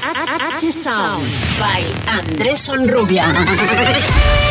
H by Andrés Onrubia.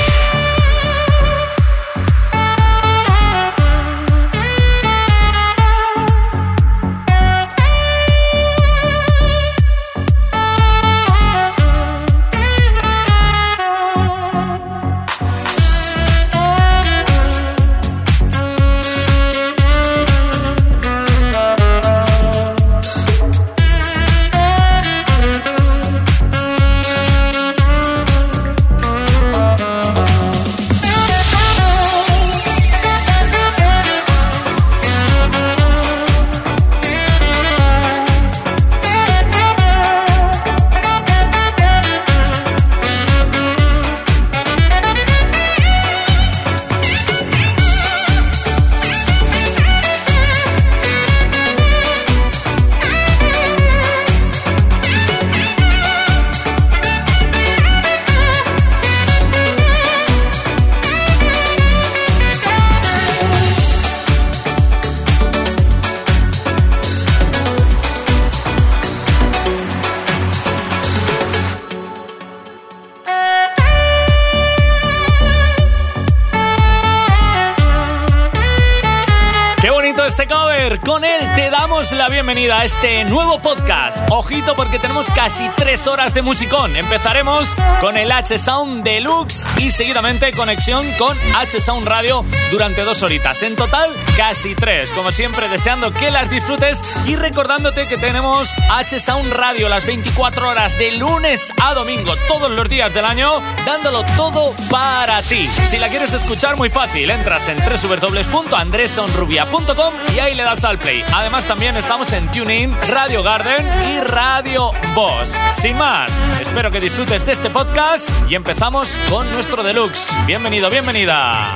Este nuevo podcast. Ojito porque tenemos casi tres horas de musicón. Empezaremos con el H-Sound Deluxe y seguidamente conexión con H-Sound Radio durante dos horitas. En total, casi tres. Como siempre, deseando que las disfrutes y recordándote que tenemos H-Sound Radio las 24 horas de lunes a domingo, todos los días del año, dándolo todo para ti. Si la quieres escuchar, muy fácil. Entras en www.andresonrubia.com y ahí le das al play. Además, también estamos en TuneIn, Radio Garden y Radio Boss. Sin más, espero que disfrutes de este podcast y empezamos con nuestro deluxe. Bienvenido, bienvenida.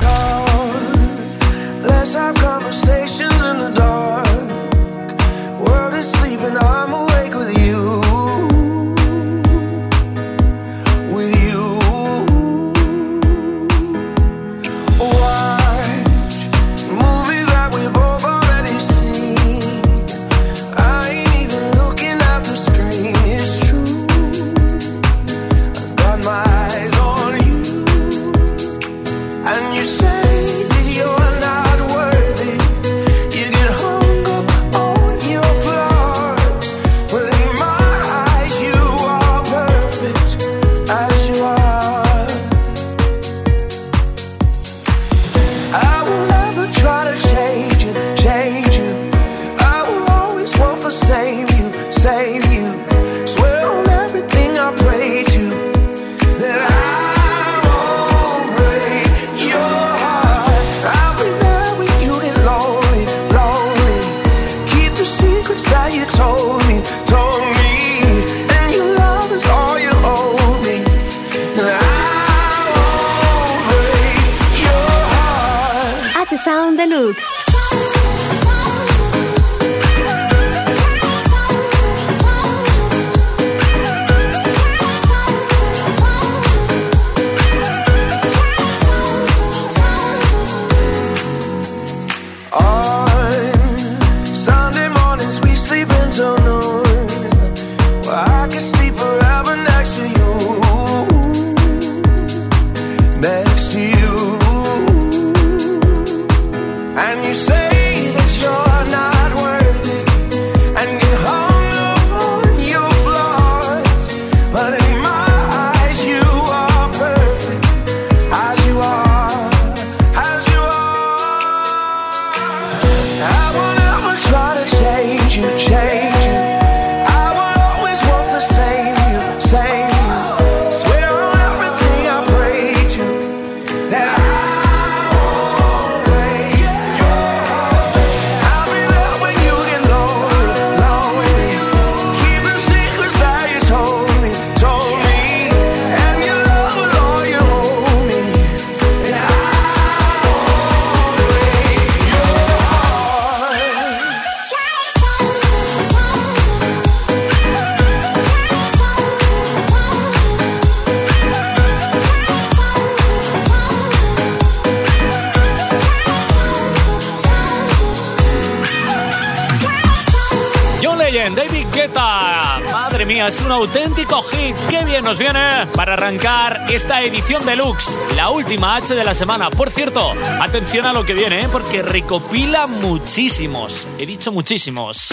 De la semana. Por cierto, atención a lo que viene, ¿eh? porque recopila muchísimos. He dicho muchísimos.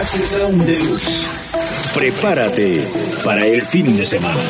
H Sound Deluxe. Prepárate para el fin de semana.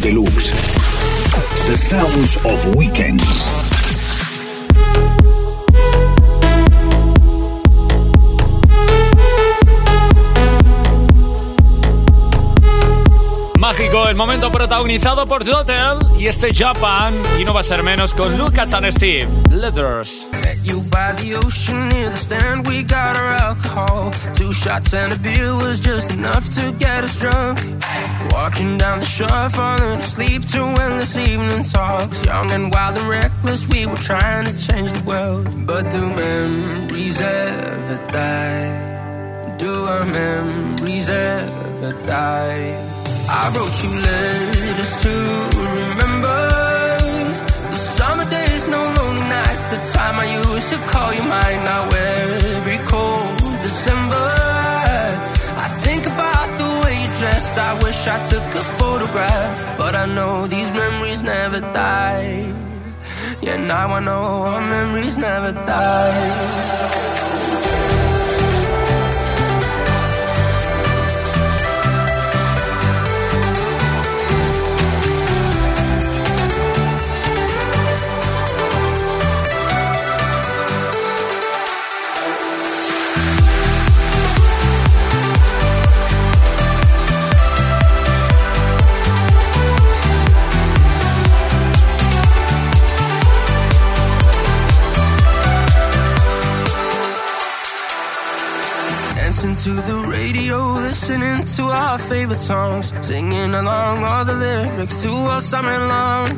Deluxe. The sounds of weekend. Momento protagonizado por Dotel y este Japan. Y no va a ser menos con Lucas and Steve. Leathers. you by the ocean near the stand. We got our alcohol. Two shots and a beer was just enough to get us drunk. Walking down the shore, falling asleep to endless evening talks. Young and wild and reckless, we were trying to change the world. But do memories ever die? Do our memories ever die? I wrote you letters to remember the summer days, no lonely nights. The time I used to call you mine. Now every cold December, I think about the way you dressed. I wish I took a photograph, but I know these memories never die. Yeah, now I know our memories never die. Listening to our favorite songs, singing along all the lyrics to all summer long.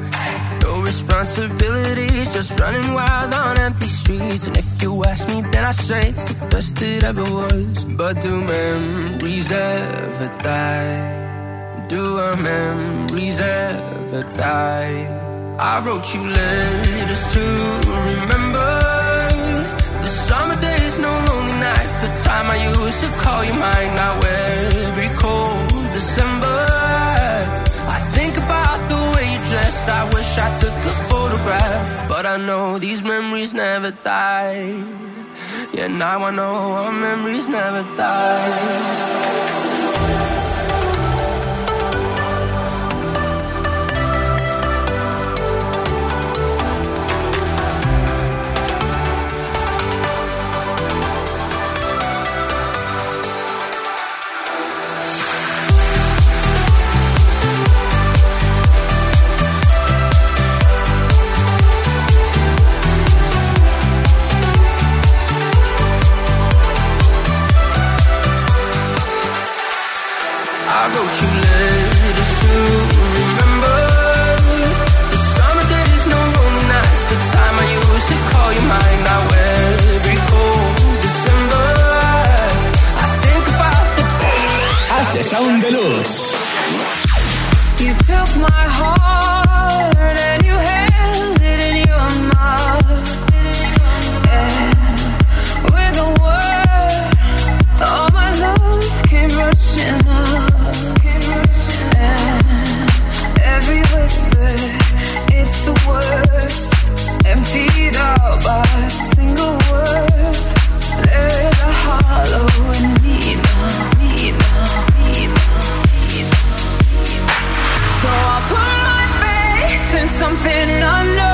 No responsibilities, just running wild on empty streets. And if you ask me, then I say it's the best it ever was. But do memories ever die? Do our memories ever die? I wrote you letters to remember the summer days, no lonely nights. The time I used to call you mine. Now every cold December, I think about the way you dressed. I wish I took a photograph, but I know these memories never die. Yeah, now I know our memories never die. Sound Deluxe. You took my heart and you held it in your mouth. Yeah. With a word, all my love came rushing up. Every whisper, it's the worst. Emptied out by a single word. Hollow in something unknown.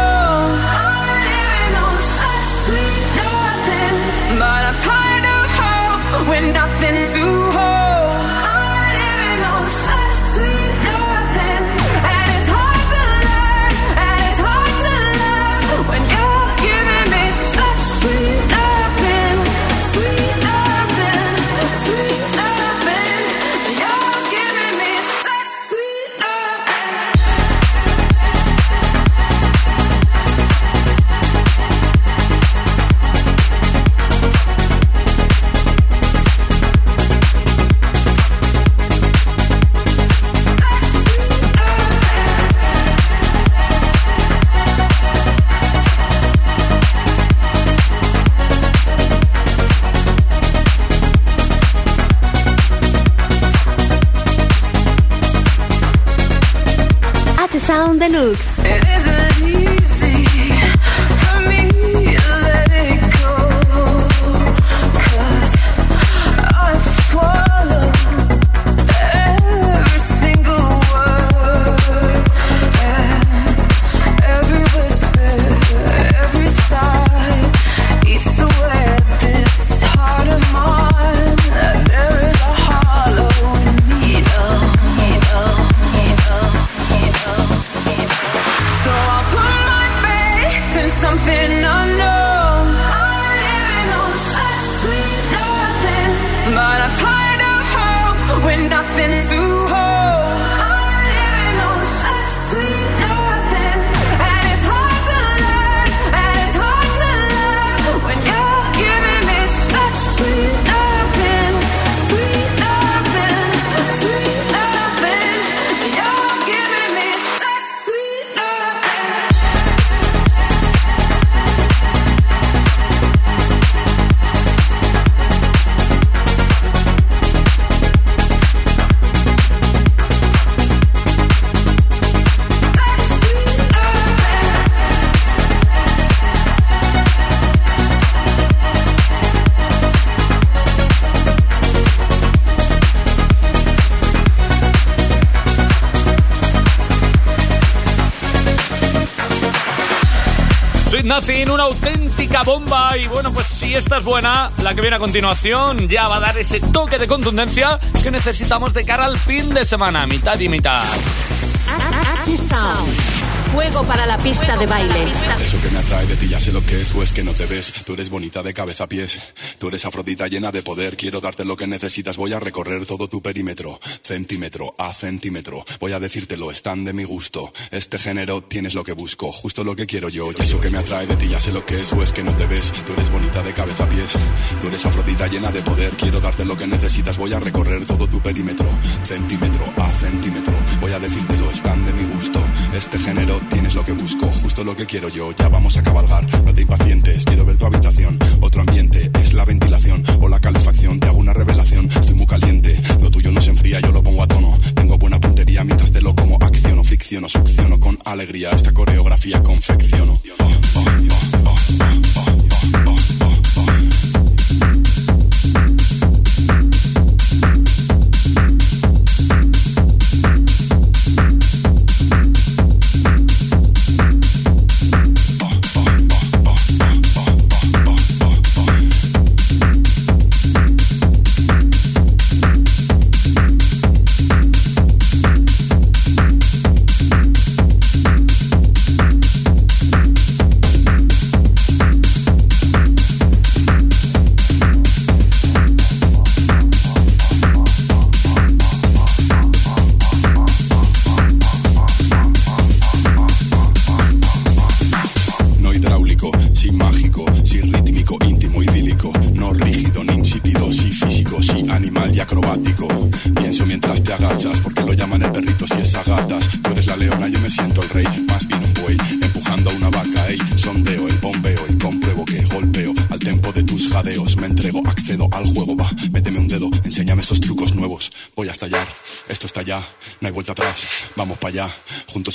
Auténtica bomba. Y bueno, pues si esta es buena, la que viene a continuación ya va a dar ese toque de contundencia que necesitamos de cara al fin de semana, mitad y mitad. Juego para la pista de baile. Eso que me atrae de ti ya sé lo que es o es que no te ves. Tú eres bonita de cabeza a pies. Tú eres afrodita llena de poder. Quiero darte lo que necesitas. Voy a recorrer todo tu perímetro. Centímetro a centímetro. Voy a decírtelo, están de mi gusto. Este género tienes lo que busco. Justo lo que quiero yo. Y eso que me atrae de ti ya sé lo que es o es que no te ves. Tú eres bonita de cabeza a pies. Tú eres afrodita llena de poder. Quiero darte lo que necesitas. Voy a recorrer todo tu perímetro. Centímetro a centímetro. Voy a decírtelo, están de mi gusto. Este género tienes lo que busco, justo lo que quiero yo. Ya vamos a cabalgar, no te impacientes, quiero ver tu habitación. Otro ambiente, es la ventilación o la calefacción. Te hago una revelación, estoy muy caliente. Lo tuyo no se enfría, yo lo pongo a tono. Tengo buena puntería mientras te lo como. Acciono, fricciono, succiono con alegría. Esta coreografía confecciono. no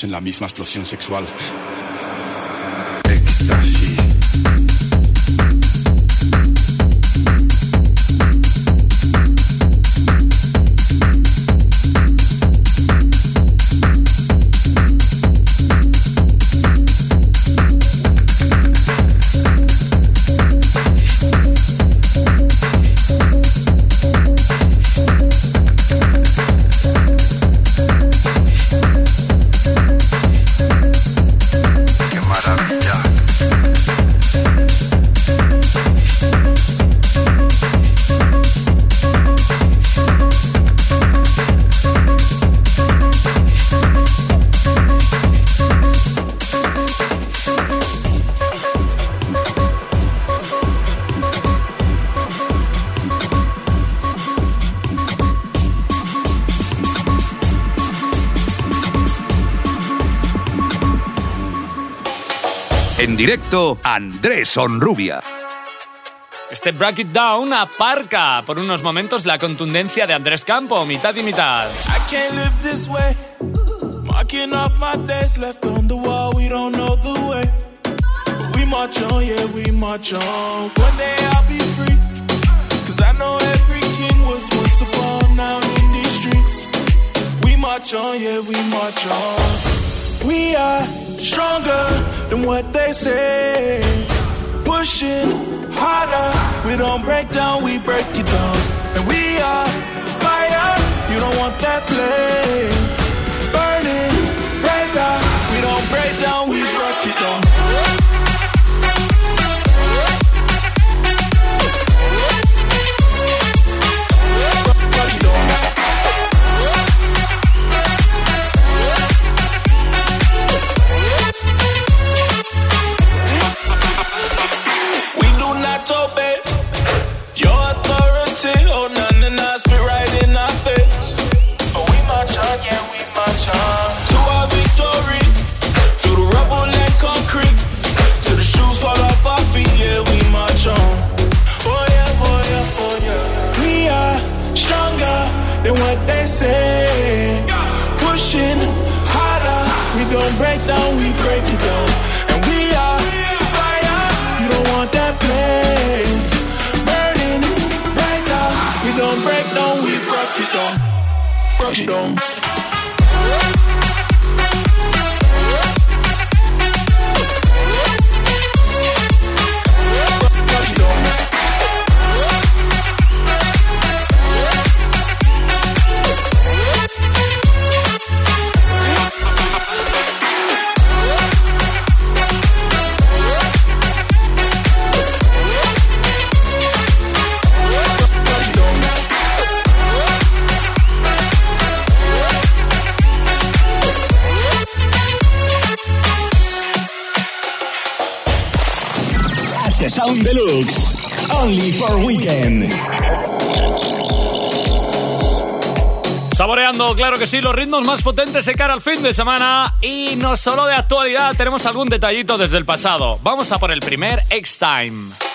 en la misma explosión sexual. Directo Andrés Onrubia. Este Break It Down aparca por unos momentos la contundencia de Andrés Campo, mitad y mitad. I can't live this way. Marking off my days left on the wall, we don't know the way. We march on, yeah, we march on. One day I'll be free. Cause I know every king was once upon now in these streets. We march on, yeah, we march on. We are stronger than what they say. Pushing harder, we don't break down, we break it down. And we are fire, you don't want that flame. Burning brighter, we don't break down, Weekend. Saboreando, claro que sí, los ritmos más potentes de cara al fin de semana. Y no solo de actualidad, tenemos algún detallito desde el pasado. Vamos a por el primer X-Time.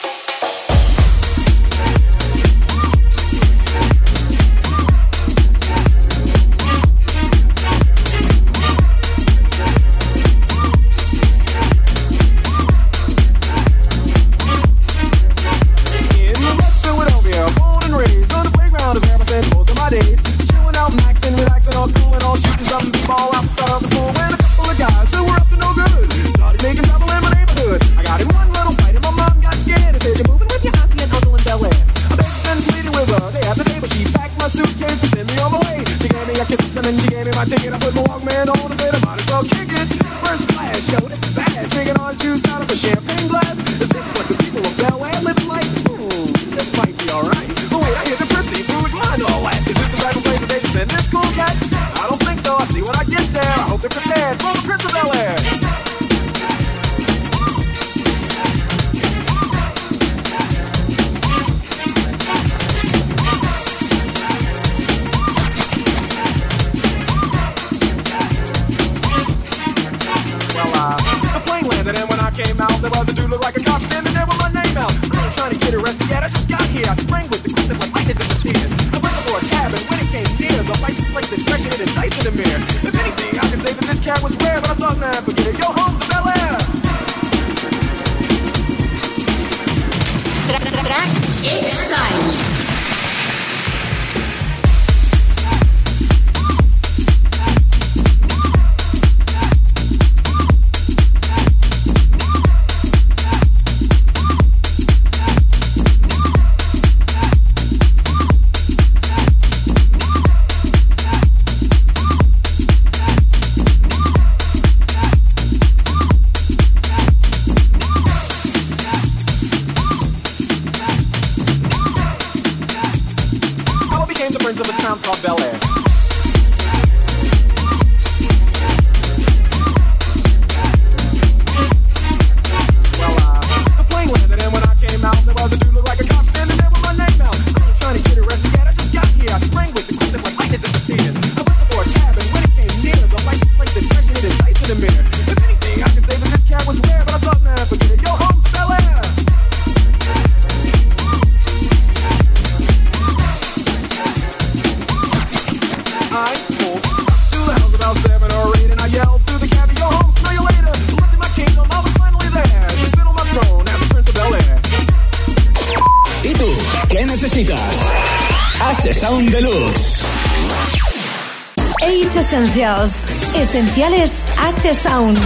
Esenciales H Sound.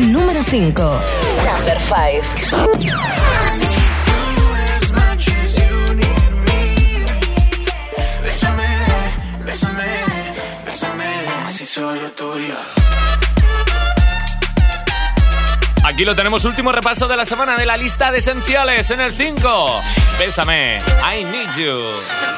Número 5. Number 5. Aquí lo tenemos, último repaso de la semana de la lista de esenciales en el 5. Bésame, I need you.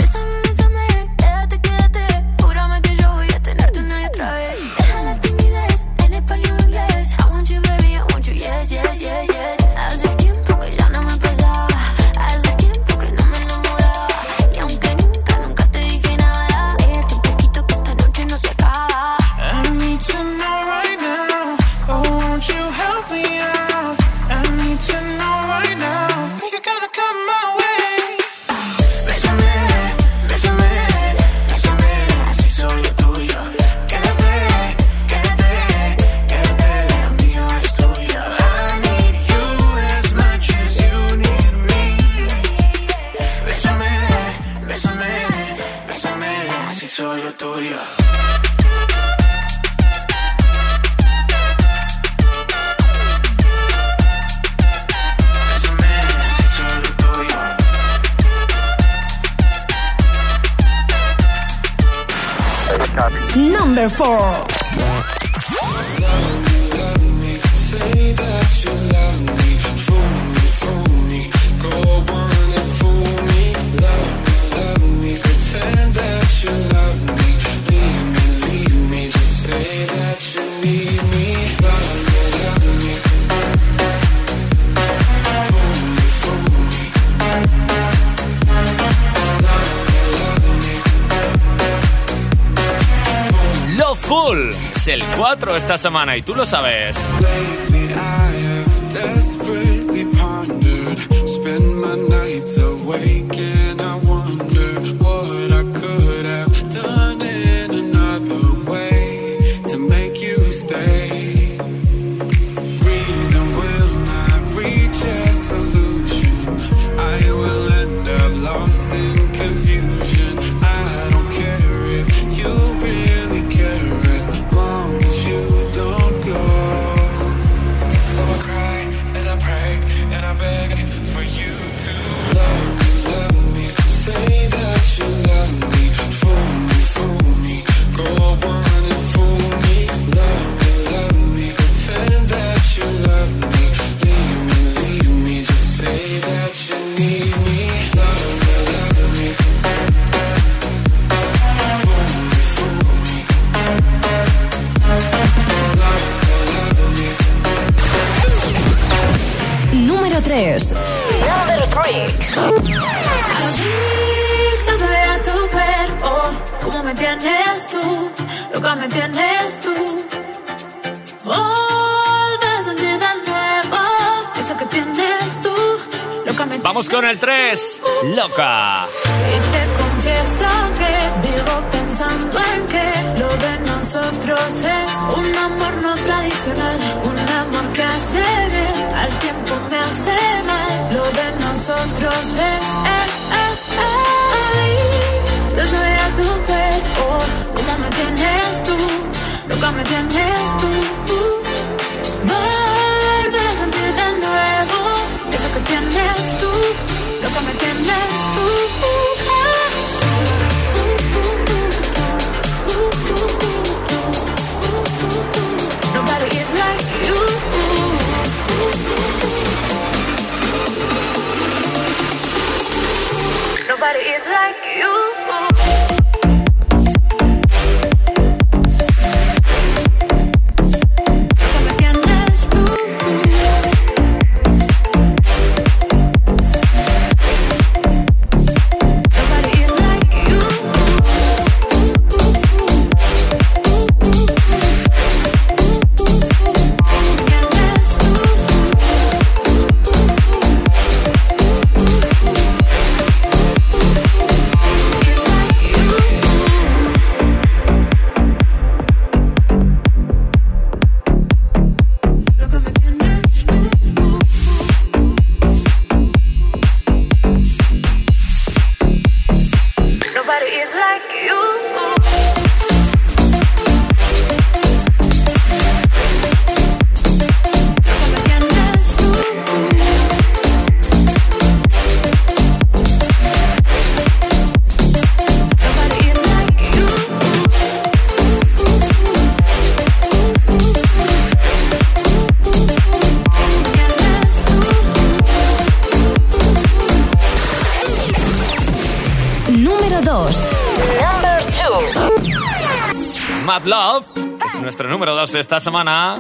Esta semana y tú lo sabes. Esta semana.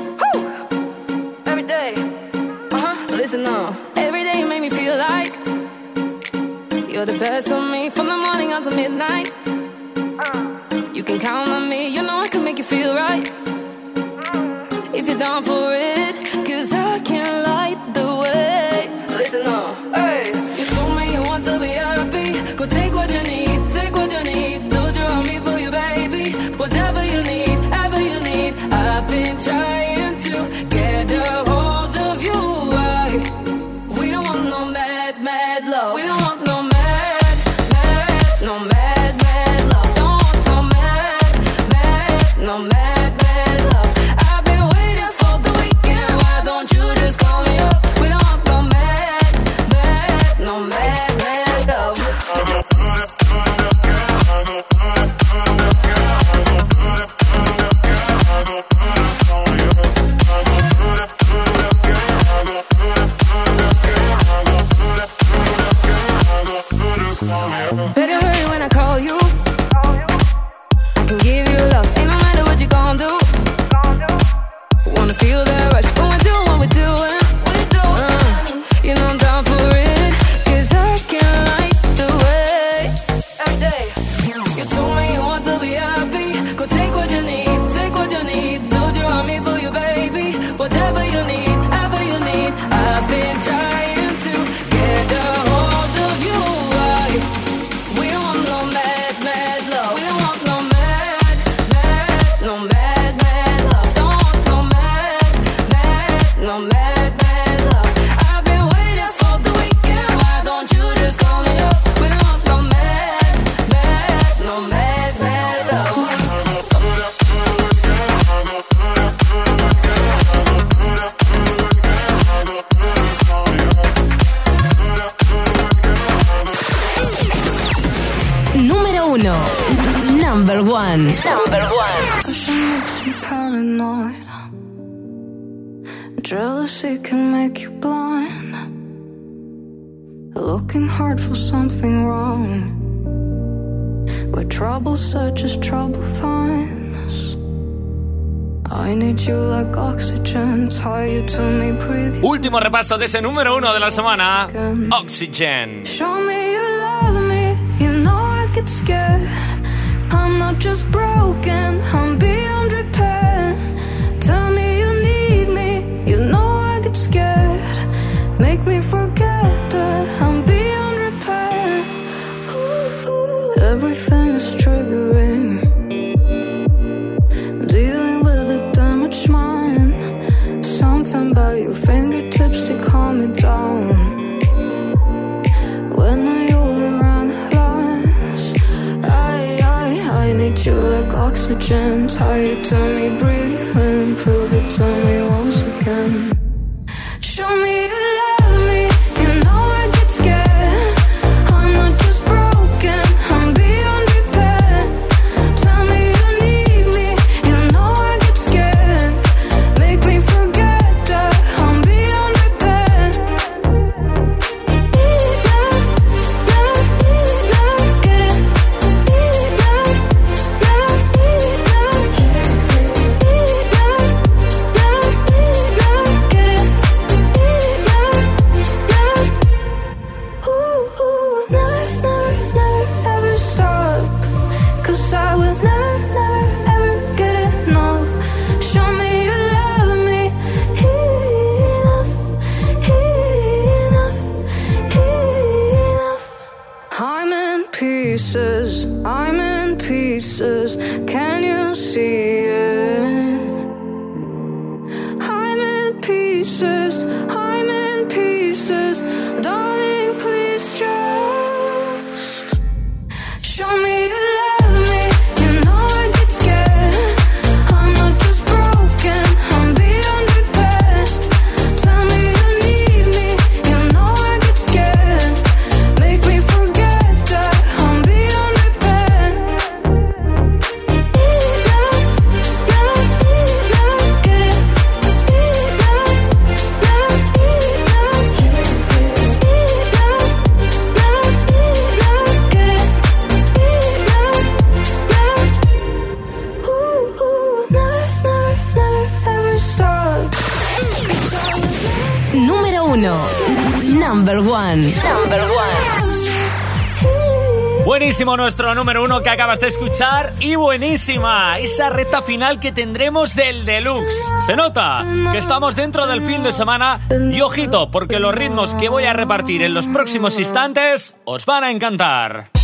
puesto de ese número uno de la semana, Oxygen. Show me you love me, you know I get scared. I'm not just broken. nuestro número uno que acabas de escuchar y buenísima esa recta final que tendremos del deluxe. Se nota que estamos dentro del fin de semana y ojito porque los ritmos que voy a repartir en los próximos instantes os van a encantar.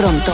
Pronto.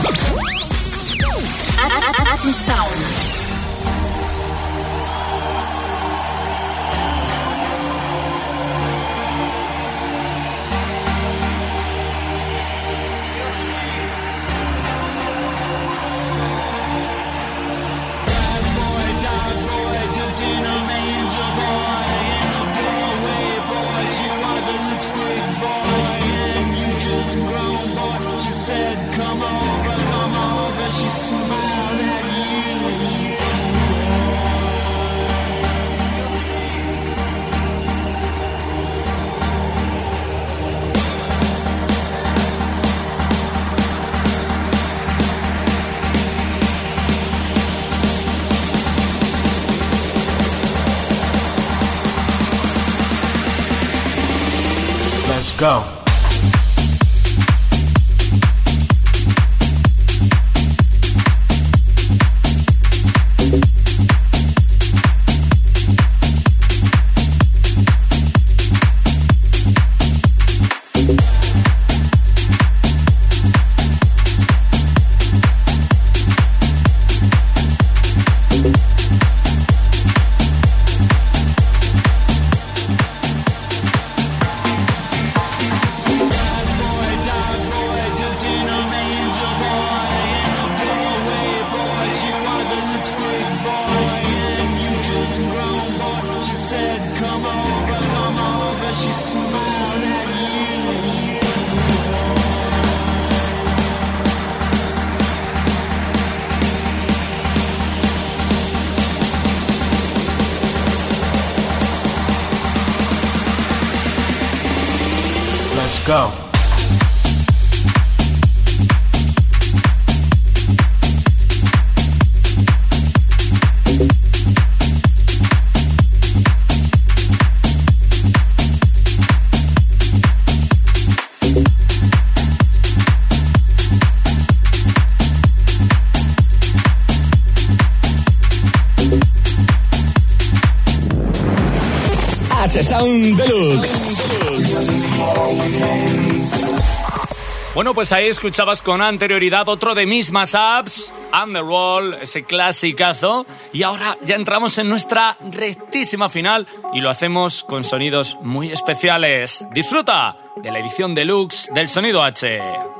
Bueno, pues ahí escuchabas con anterioridad otro de mis más apps, Underworld, ese clasicazo. Y ahora ya entramos en nuestra rectísima final y lo hacemos con sonidos muy especiales. Disfruta de la edición deluxe del Sonido H.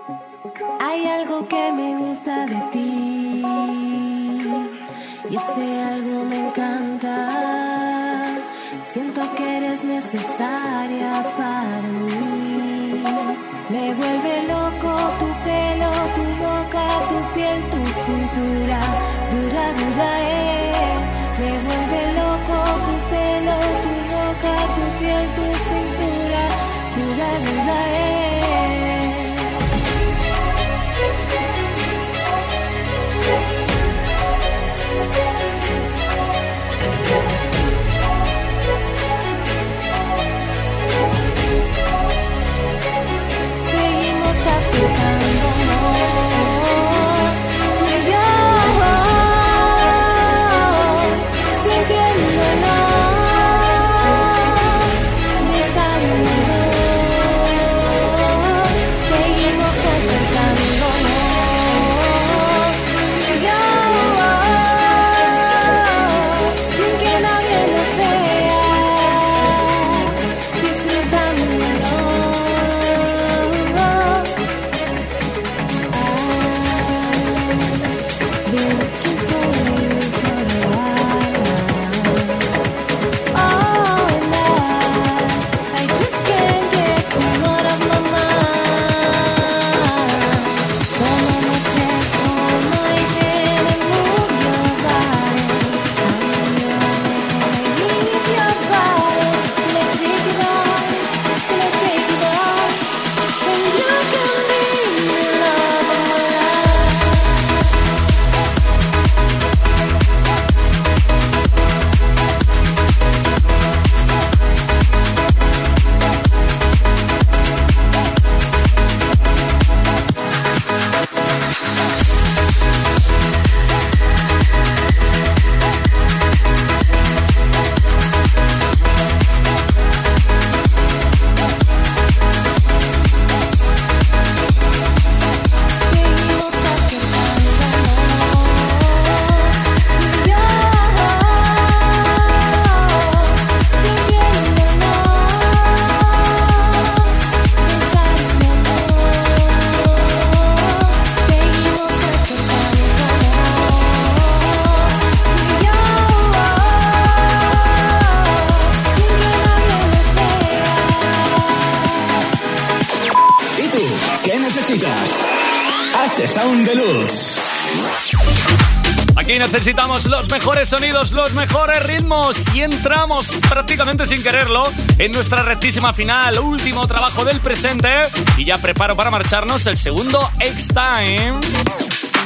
necesitamos los mejores sonidos, los mejores ritmos y entramos prácticamente sin quererlo en nuestra rectísima final, último trabajo del presente y ya preparo para marcharnos el segundo X-Time.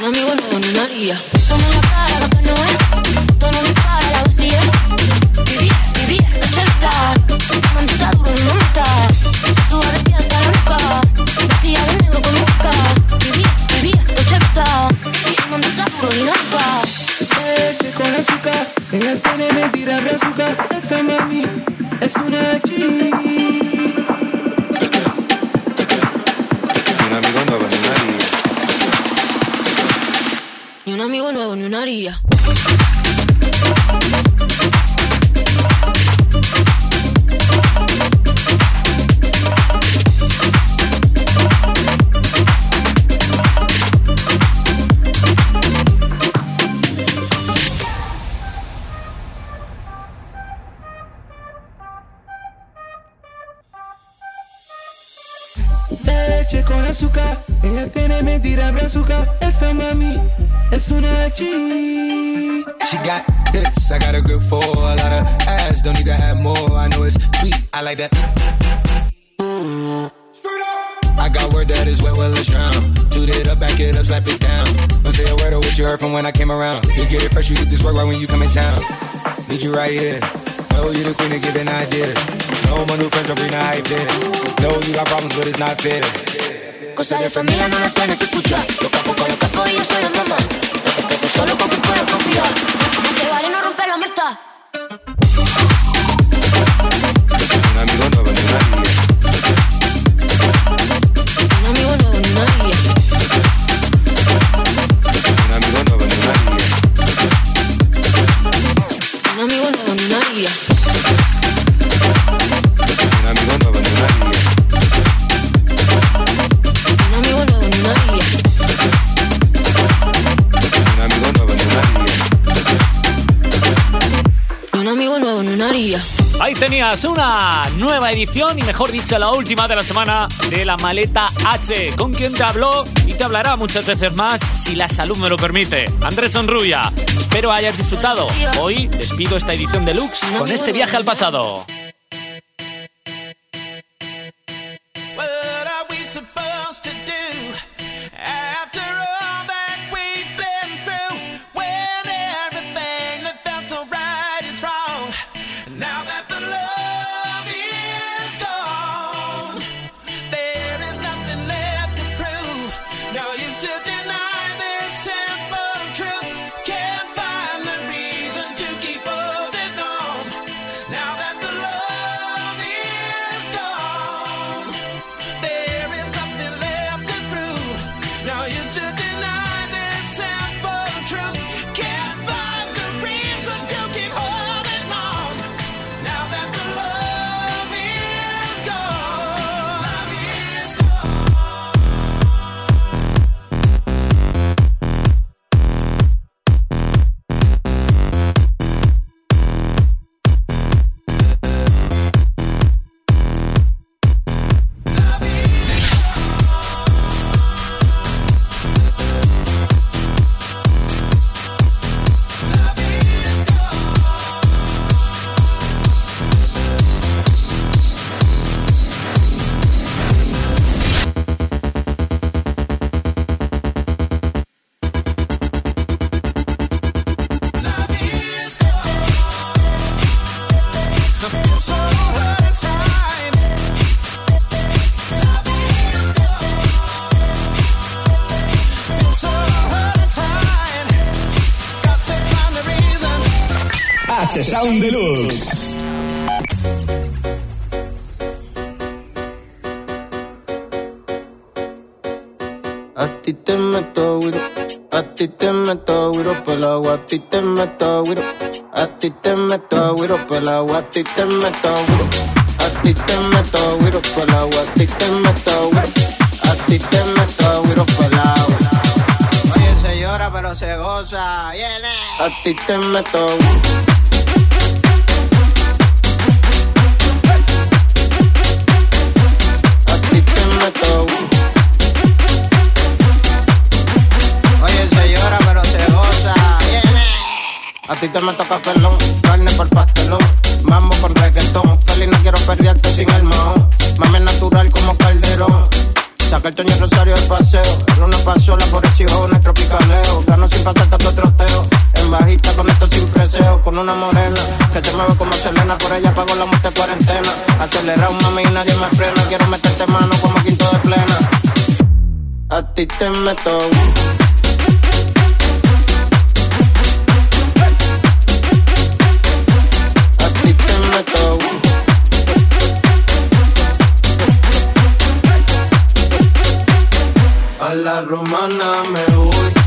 Un that. I got word that is wet, well, let's drown. Toot it up, back it up, slap it down. Don't say a word of what you heard from when I came around. You get it fresh, you get this work right when you come in town. Need you right here. Know you the queen of giving ideas. No more new friends, don't bring the hype in. Know you got problems, but it's not fair. Cosa de familia no las tienes que escuchar. Los capos con los capos y yo soy la mamá. Los secretos solo con quien puedo confiar. Que vale no romper la muerta. Tenías una nueva edición y mejor dicho la última de la semana de la maleta H, con quien te habló y te hablará muchas veces más si la salud me lo permite. Andrés Sonrubia, espero hayas disfrutado. Hoy despido esta edición deluxe con este viaje al pasado. Sound Deluxe. A ti te meto güiro, a ti te meto güiro por agua, a ti te meto güiro, a ti te meto güiro por agua, a ti te meto güiro, a ti te meto güiro por agua, a ti te meto güiro, a ti te meto güiro por agua pero se goza. Yeah, A ti te meto. A ti te meto. Oye, se llora, pero se goza. Yeah, A ti te meto capelón, carne por pastelón. Mambo con reggaetón. Feliz, no quiero perderte sin el mojón. Mami natural como calderón Saca el Toño Rosario de paseo. En una pasola por el Cijón, el tropicaleo. Gano sin pasar tanto troteo. En bajita con esto sin preseo. Con una morena que se mueve como Selena. Por ella pago la muerte cuarentena. Acelerado, mami, y nadie me frena. Quiero meterte mano como quinto de plena. A ti te meto. la romana me voy.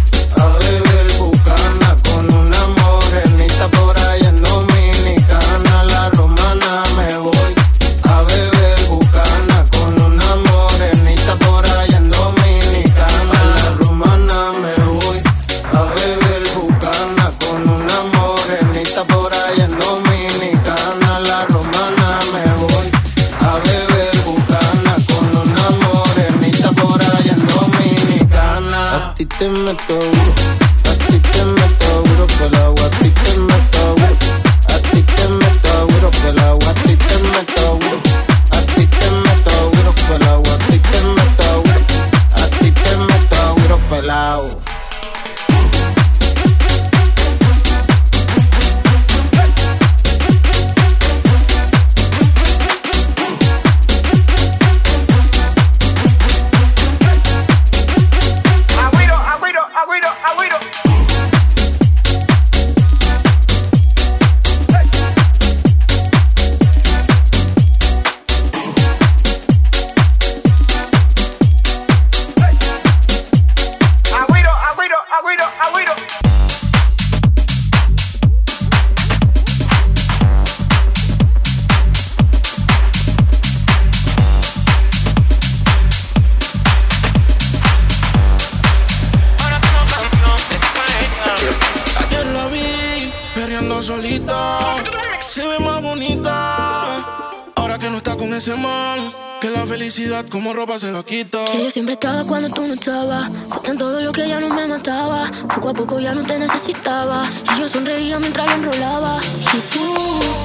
Que yo siempre estaba cuando tú no estabas. Fue tan todo lo que ya no me mataba. Poco a poco ya no te necesitaba. Y yo sonreía mientras lo enrolaba. Y tú,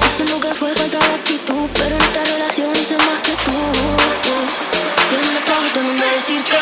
diciendo que fue falta de actitud. Pero en esta relación hice más que tú. Y en el estaba tratando de decir que.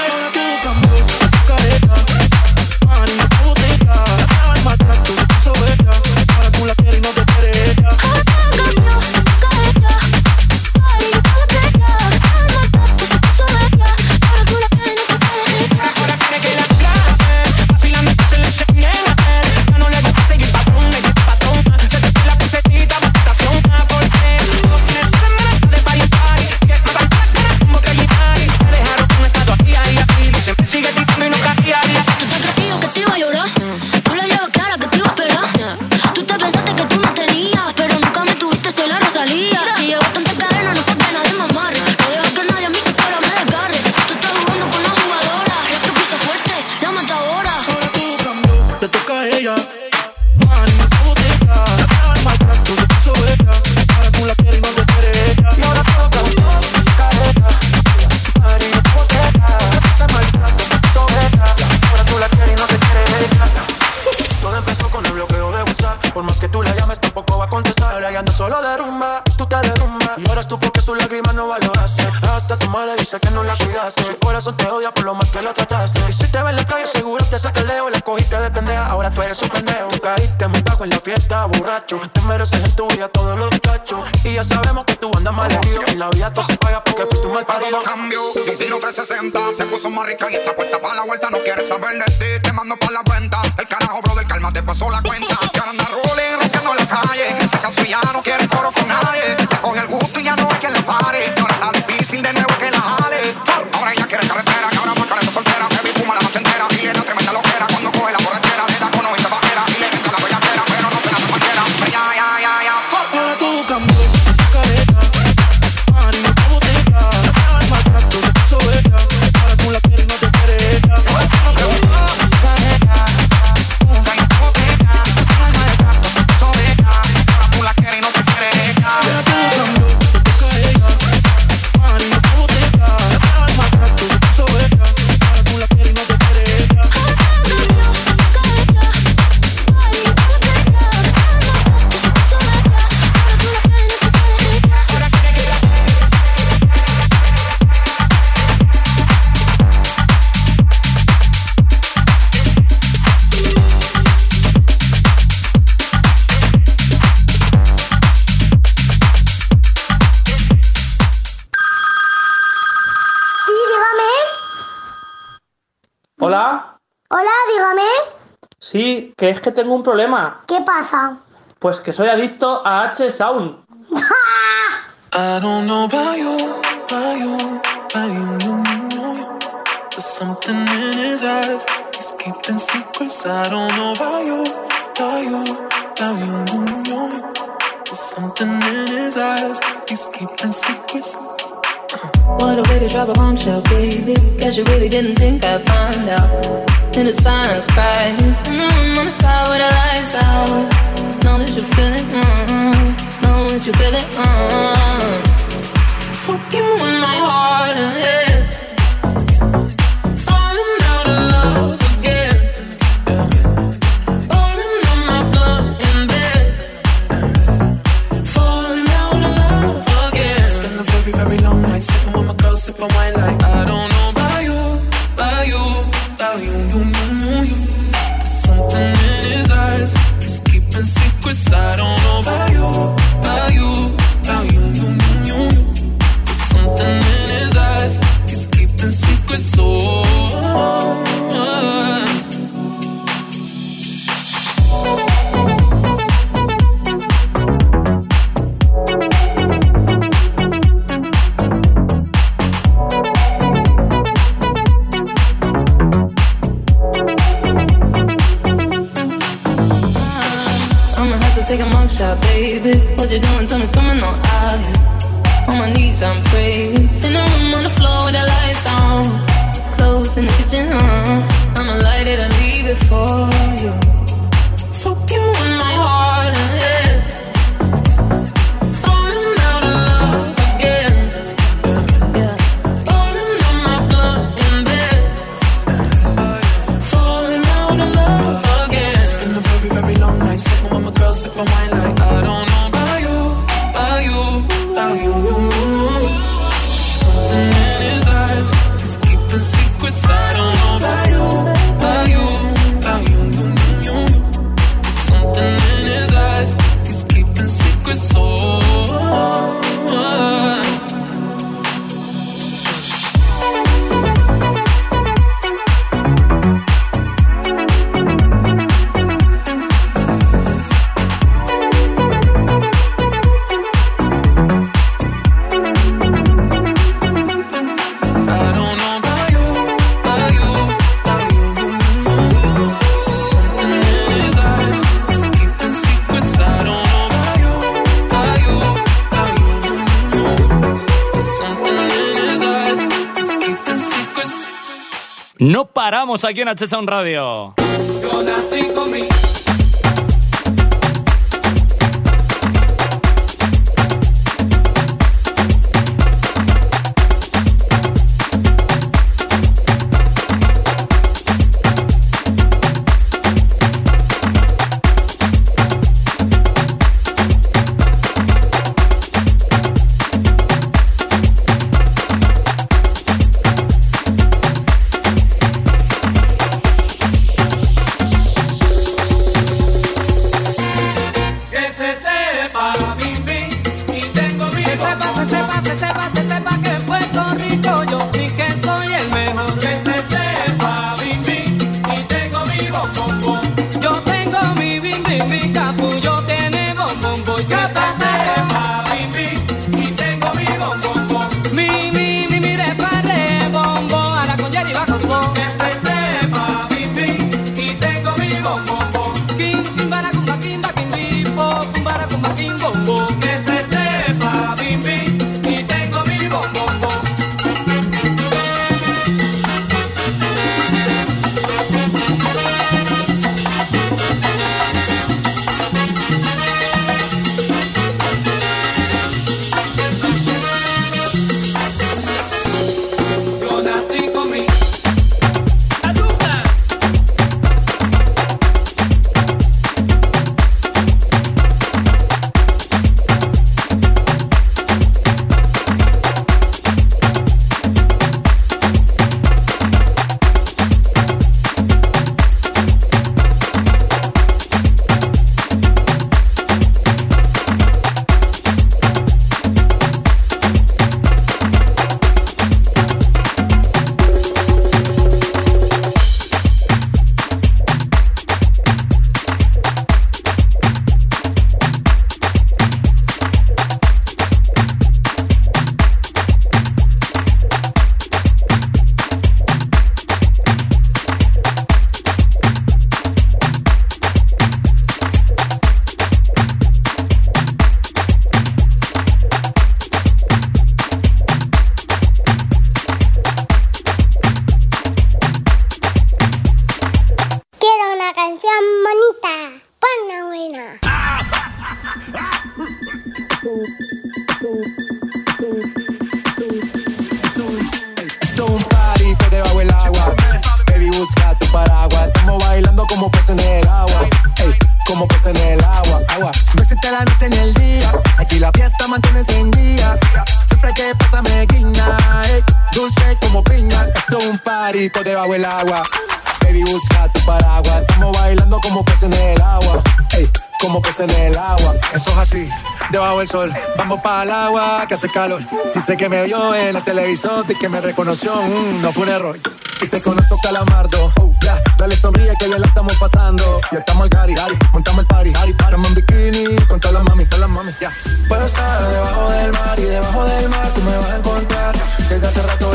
Que es que tengo un problema. ¿Qué pasa? Pues que soy adicto a H-Sound. I don't know about you, about you, about you, you, you. There's something in his eyes. He's keeping secrets. I don't know about you, about you, about you, you, you. There's something in his eyes. He's keeping secrets. What a way to drop a bombshell, baby. Guess you really didn't think I'd find out. In the silence, cry. Mm, on the side with the lights out. Know that you feel it. Mm, know that you feel it. Mm. Fuck you in my heart and head. Falling out of love again. Rolling on my blood in bed. Falling out of love again. Very, very long sipping with my girl, sipping wine like I don't secrets. I don't know about you, about you, about you, you, you, you, you. There's something in his eyes. He's keeping secrets. Oh. Shot, baby. What you doing? Tell me, coming on out here. On my knees, I'm praying. In the room on the floor with the lights down. Clothes in the kitchen, uh. I'ma light it and leave it for you. Sipping wine like I don't know about you, about you, about you, you, you. Something in his eyes, he's keeping secrets. I don't know about you, No paramos aquí en Radio. Nací con mi que hace calor. Dice que me vio en el televisor y que me reconoció. Mm, no fue un error. Y te conozco calamardo. Ya, dale sonríe que bien la estamos pasando. Ya estamos al gari, gari, montamos el party. Gari, paramos en bikini con todas las mami, todas las mami. Ya. Puedo estar debajo del mar y debajo del mar tú me vas a encontrar. Desde hace rato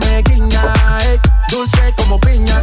Me guiña. Ey, dulce como piña.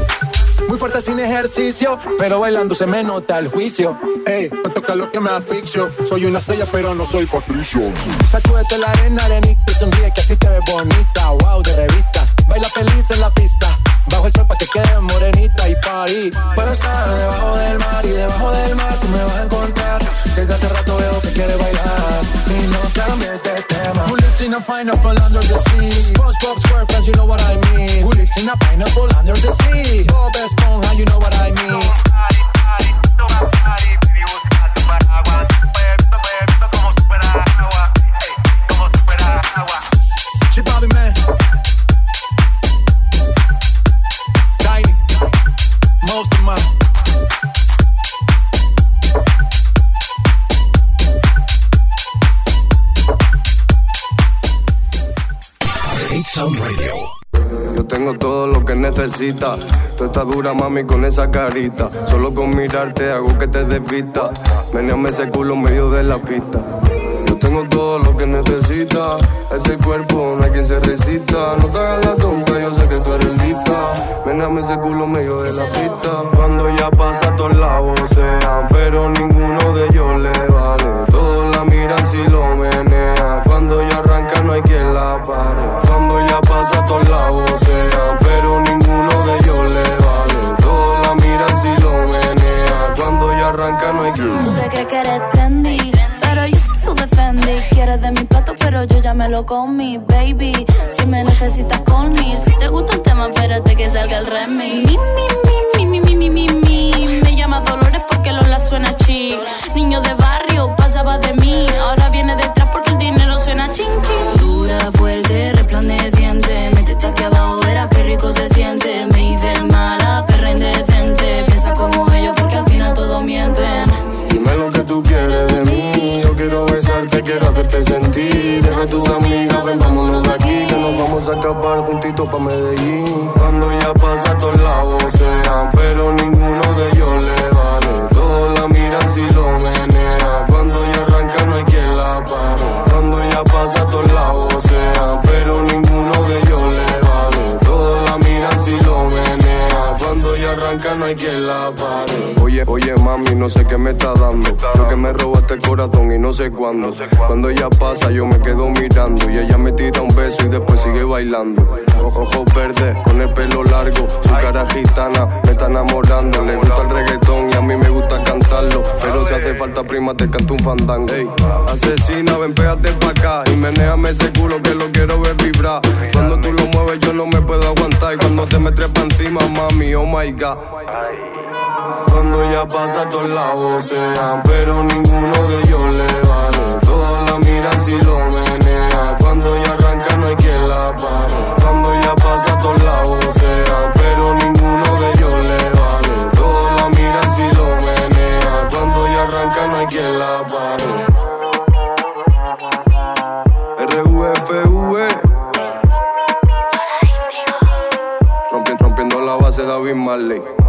Muy fuerte sin ejercicio, pero bailando se me nota el juicio. Ey, tanto calor que me asfixio. Soy una estrella, pero no soy Patricio. Sacúdete la arena, arenita y sonríe que así te ves bonita. Wow, de revista. Baila feliz en la pista. Bajo el sol pa' que quede morenita y party. Puedo estar debajo del mar y debajo del mar tú me vas a encontrar. Desde hace rato veo que quieres bailar y no cambies de tema. Who lives in a pineapple under the sea? SpongeBob SquarePants, you know what I mean. Who lives in a pineapple under the sea? Bob Esponja, you know what I mean. Que necesitas. Tú estás dura, mami, con esa carita. Solo con mirarte hago que te desvista. Meneame ese culo en medio de la pista. Yo tengo todo lo que necesitas. Ese cuerpo no hay quien se resista. No te hagas la tonta, yo sé que tú eres lista. Meneame ese culo en medio de la pista. Cuando ya pasa, todos lados sean. Pero ninguno de ellos le vale. Todos la miran si lo menea. Cuando ya arranca, no hay quien la pare. Cuando ya pasa, todos lados sean. Tú te crees que eres trendy, pero yo soy full defendi. Quieres de mi plato, pero yo ya me lo comí, baby. Si me necesitas con mí, si te gusta el tema, espérate que salga el remix. Mi, mi, mi, mi, mi, mi, mi, mi. Me llama Dolores porque Lola suena chic. Niño de barrio, pasaba de mí. Ahora viene detrás porque el dinero suena ching, ching. Dura, fuerte, resplandeciente. Métete aquí abajo, verás qué rico se siente. Quiero hacerte sentir. Deja a tus amigas, ven, vámonos de aquí. Que nos vamos a escapar juntitos pa' Medellín. Cuando ya pasa, todos lados sean. Pero ninguno de ellos le vale. Todos la miran si lo menea. Cuando ya arranca, no hay quien la pare. Cuando ya pasa, todos lados sean. No hay quien la pare. Oye, oye, mami, no sé qué me está dando. Creo que me robaste el corazón y no sé cuándo. Cuando ella pasa, yo me quedo mirando. Y ella me tira un beso y después sigue bailando. Ojos verdes, con el pelo largo. Su cara gitana me está enamorando. Le gusta el reggaetón y a mí me gusta cantarlo. Pero si hace falta prima, te canto un fandango. Ey, asesina, ven, pégate pa' acá. Y menéame ese culo que lo quiero ver vibrar. Cuando tú lo mueves, yo no me puedo aguantar. Y cuando te me trepa encima, mami, oh my god. Cuando ya pasa, todos lados sean. Pero ninguno de ellos le vale. Todos la miran si lo menea. La pare. Cuando ya pasa, todos lados sean. Pero ninguno de ellos le vale. Todos la miran si lo menea. Cuando ya arranca, no hay quien la pare. RUFV. Rompiendo, rompiendo la base David Marley.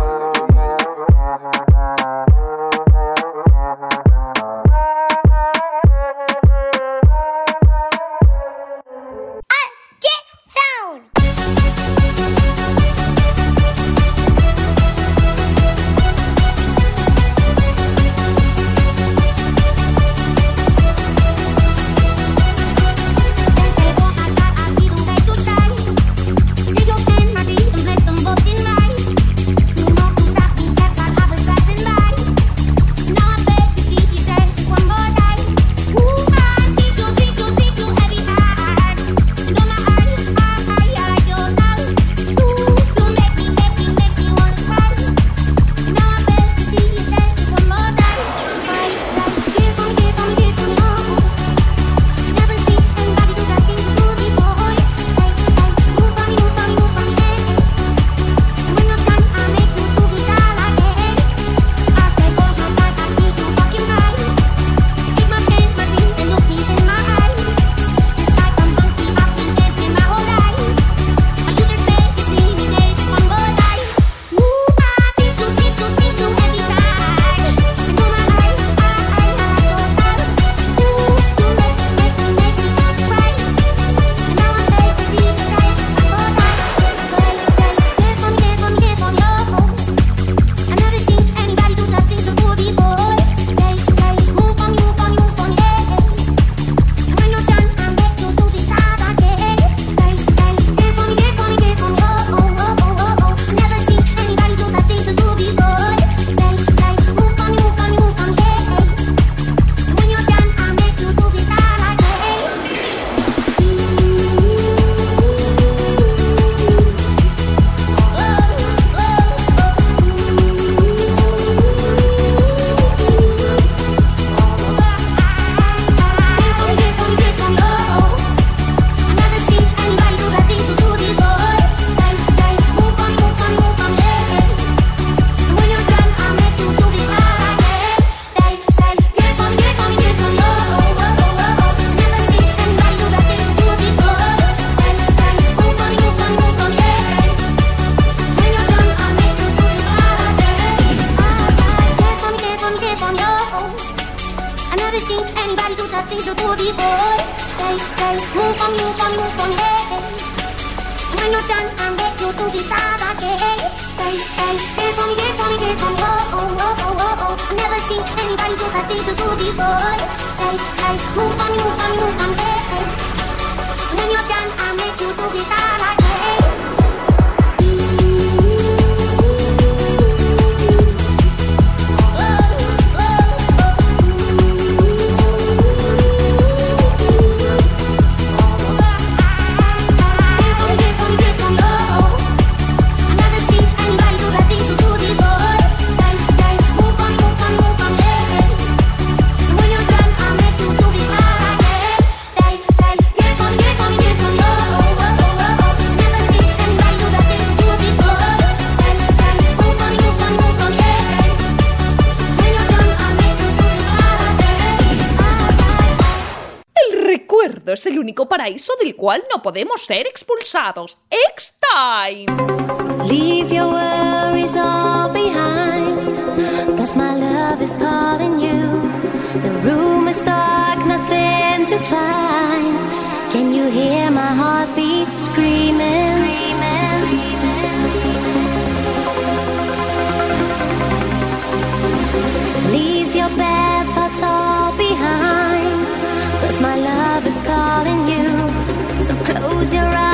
único paraíso del cual no podemos ser expulsados. X Time. Leave your worries all behind, cause my love is calling you. The room is dark, nothing to find. Can you hear my heartbeat screaming? close your eyes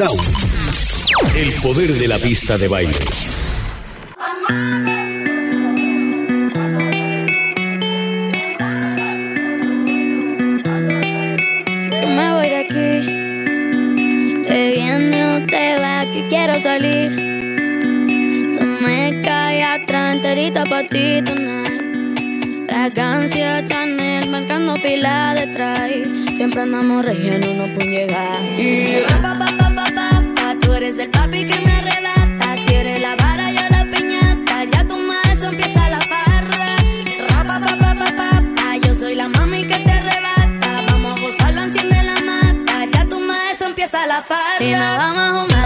El poder de la pista de baile. Yo me voy de aquí. Te viene o te va, que quiero salir. Tú me callas atrás enterita pa' ti tonight. Fragancia Chanel marcando pila detrás. Siempre andamos rellenos, no puedo llegar. Y Y nos vamos a fumar.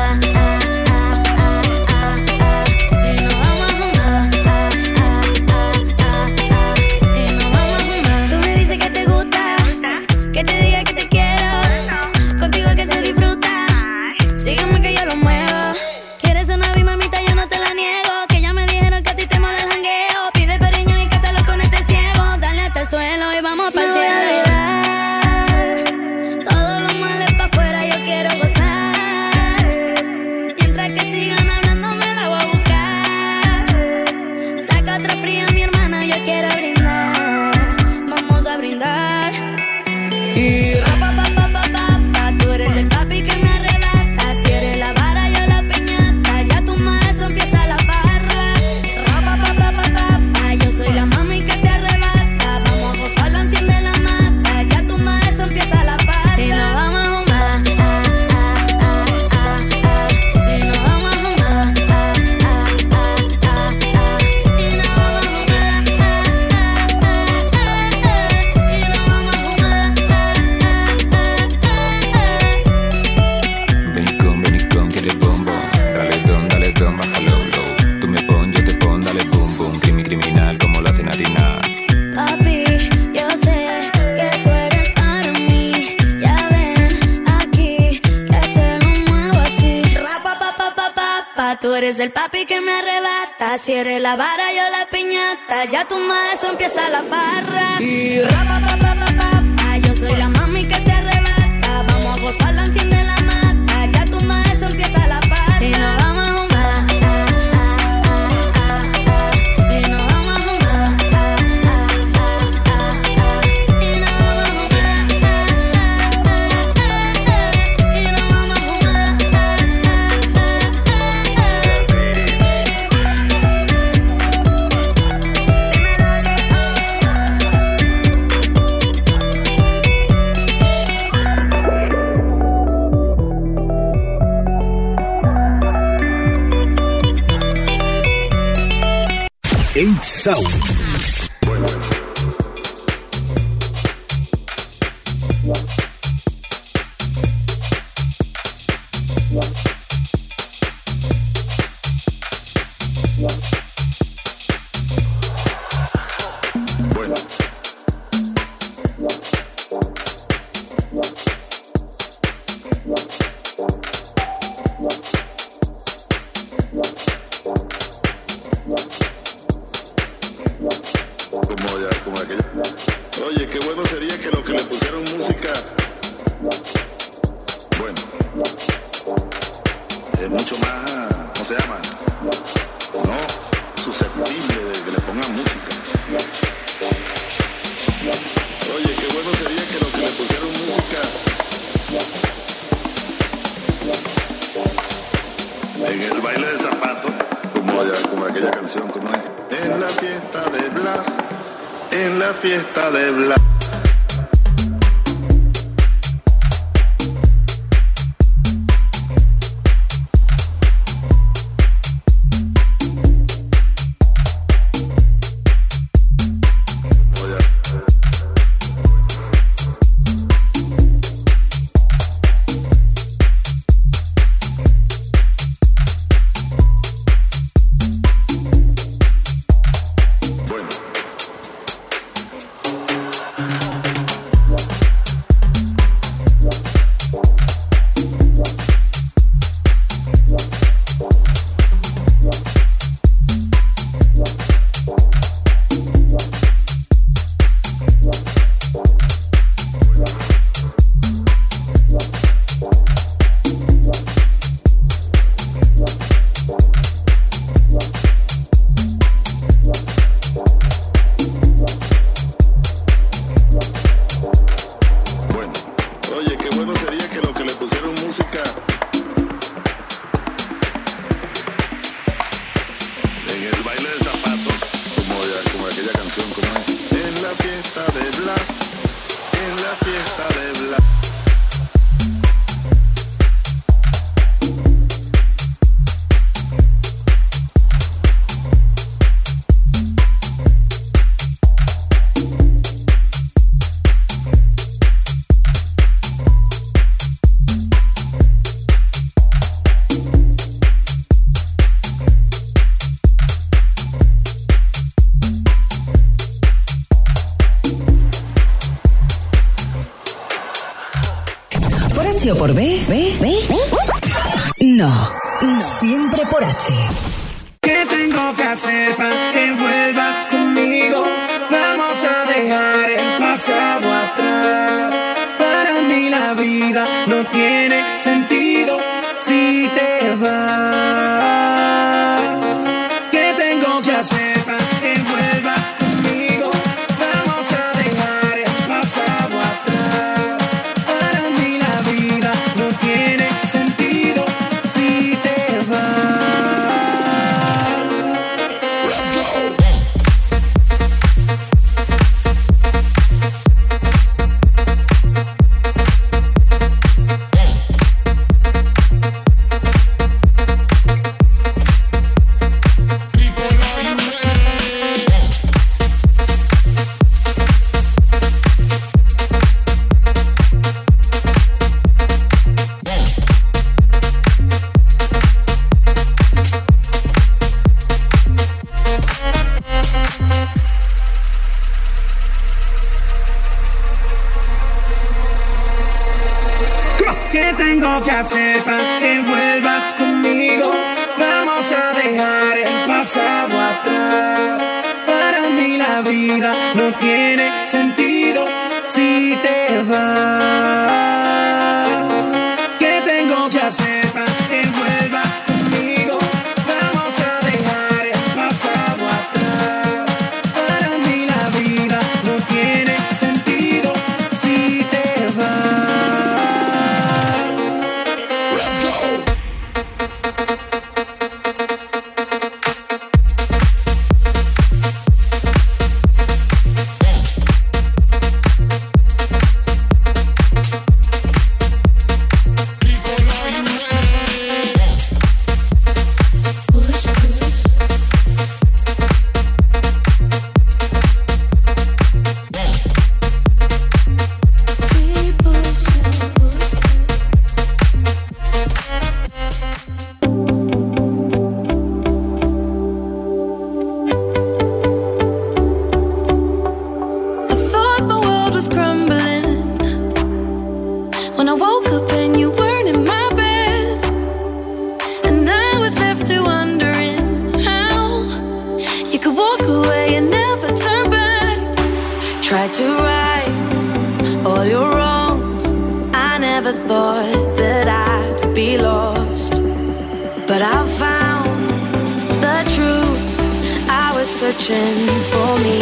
Searching for me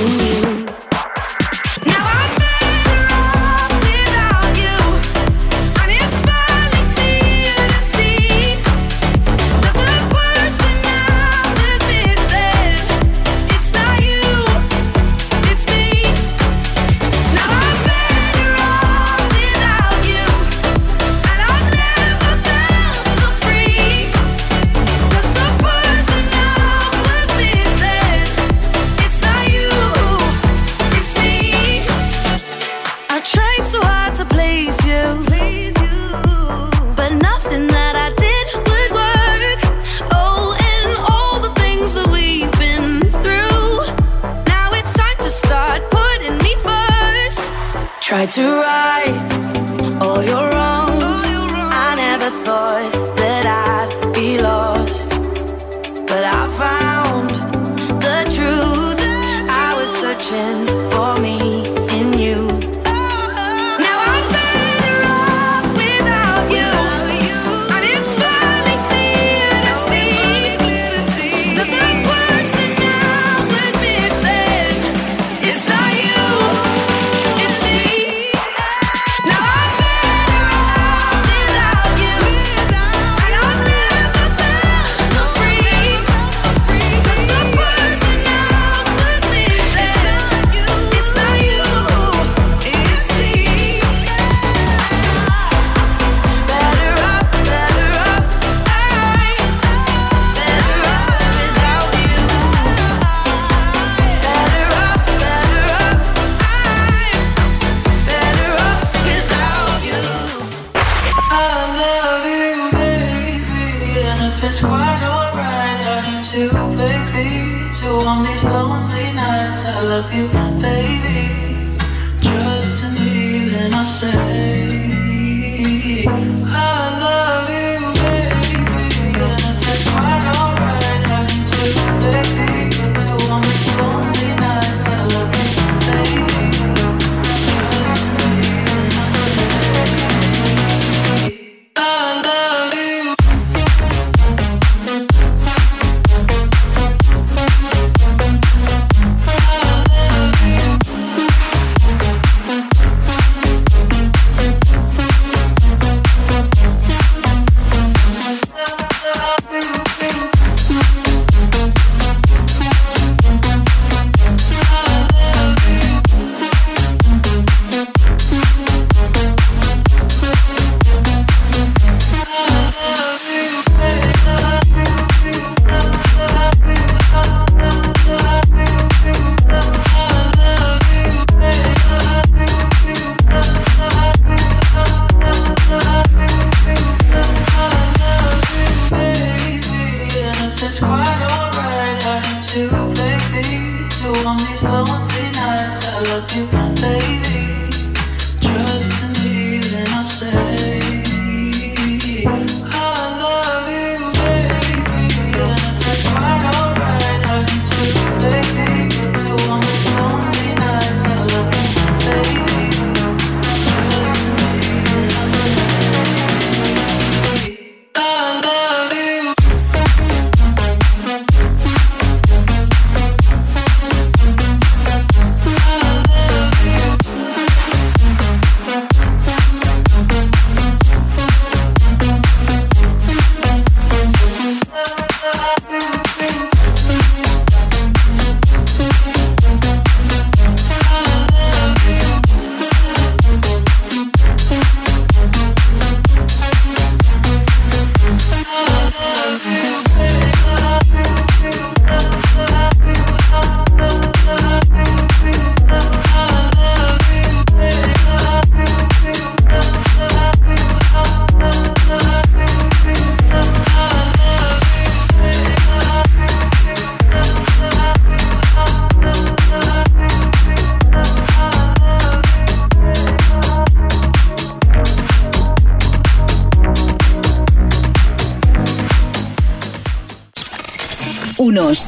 in you.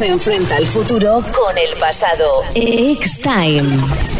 se enfrenta al futuro con el pasado. X-Time.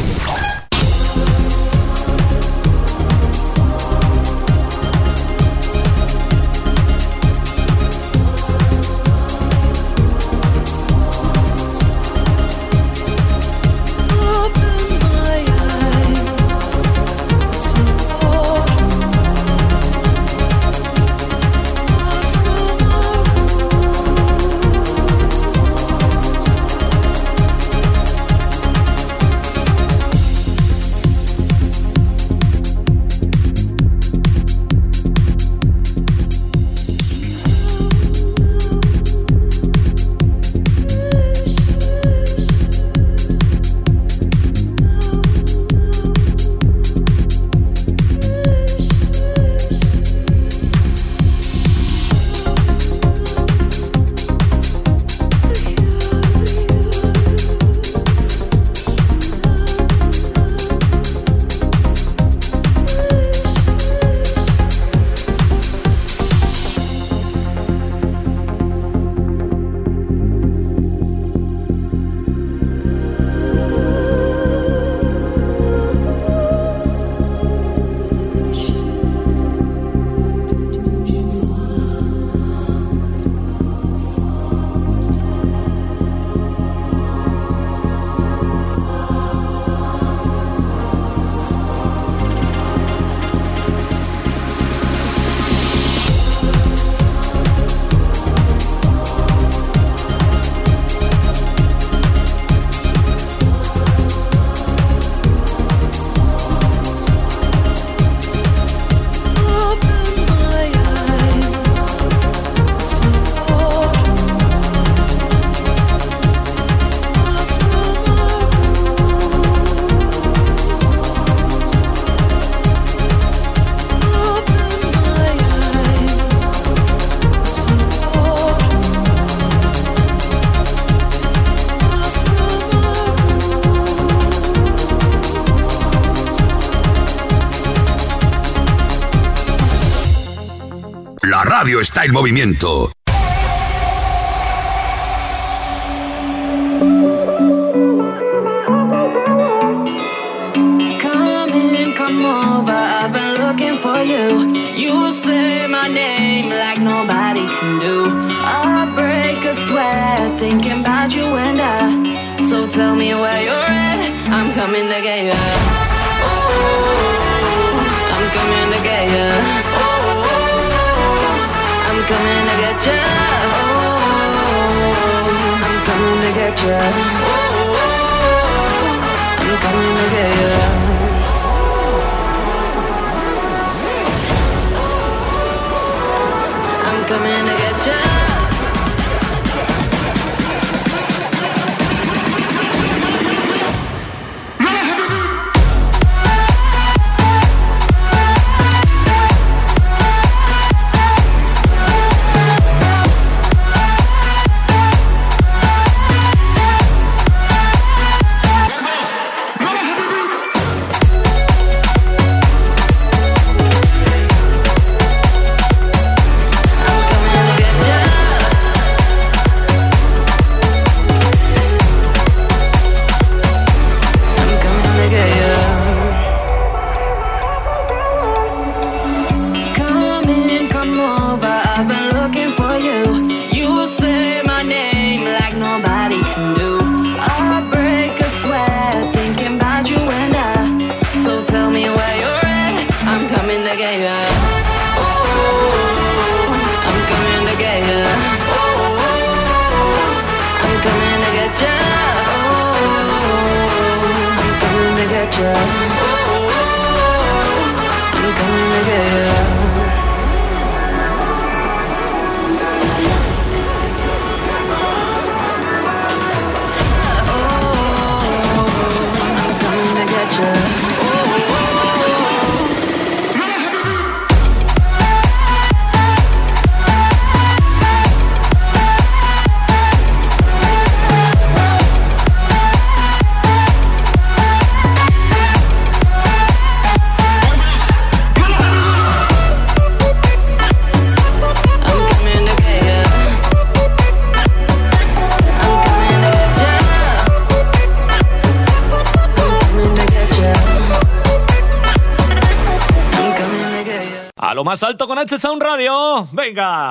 radio está en movimiento. Salto con H Sound Radio. Venga.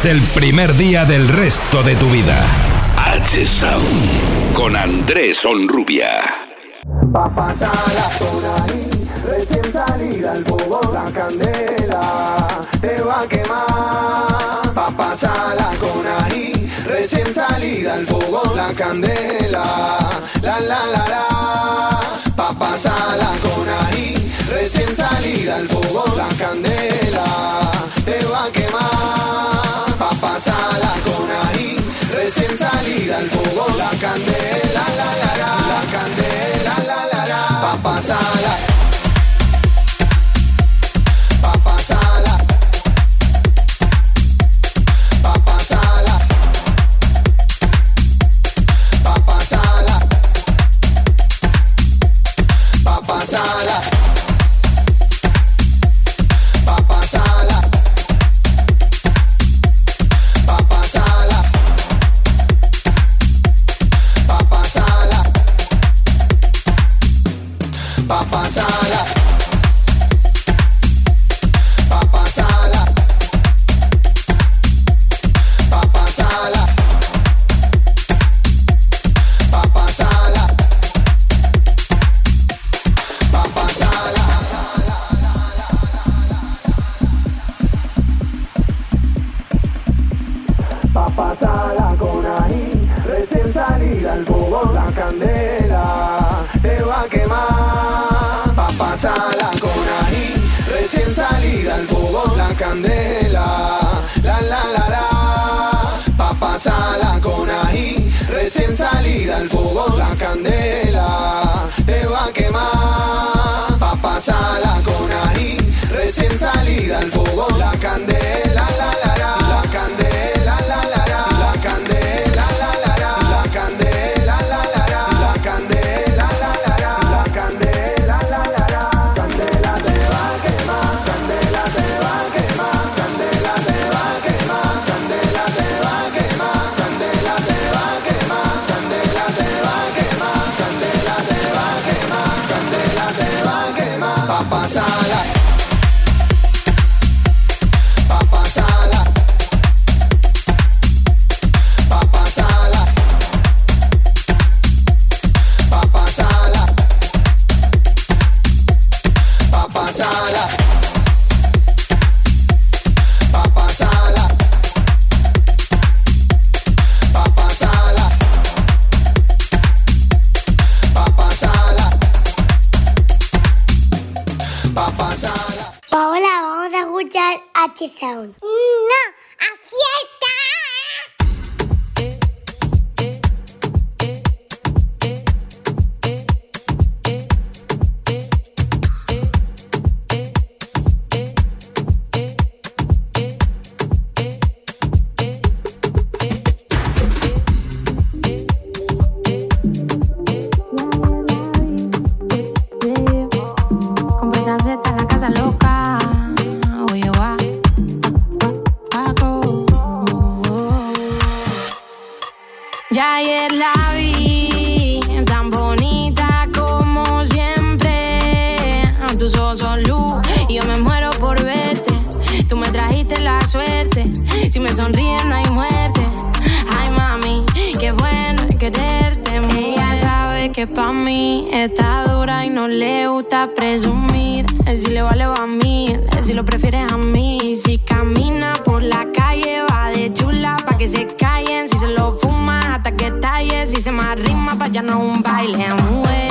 Es el primer día del resto de tu vida. H Sound con Andrés Onrubia. Papatala con ahí, recién salida al fuego la candela te va a quemar. Papachala con ahí, recién salida al fuego la candela. La la la la. Papasala con ahí, recién salida al fuego la candela te va a quemar. Papasala con ahí, recién salida al fuego la candela. La la la. La candela la la la. Papasala. Sonríes no hay muerte. Ay, mami, qué bueno quererte. Ella sabe que pa' mí está dura y no le gusta presumir. Si le vale va a mí, si lo prefieres a mí. Si camina por la calle va de chula pa' que se callen. Si se lo fuma hasta que estalle. Si se me arrima pa' ya no un baile. mujer.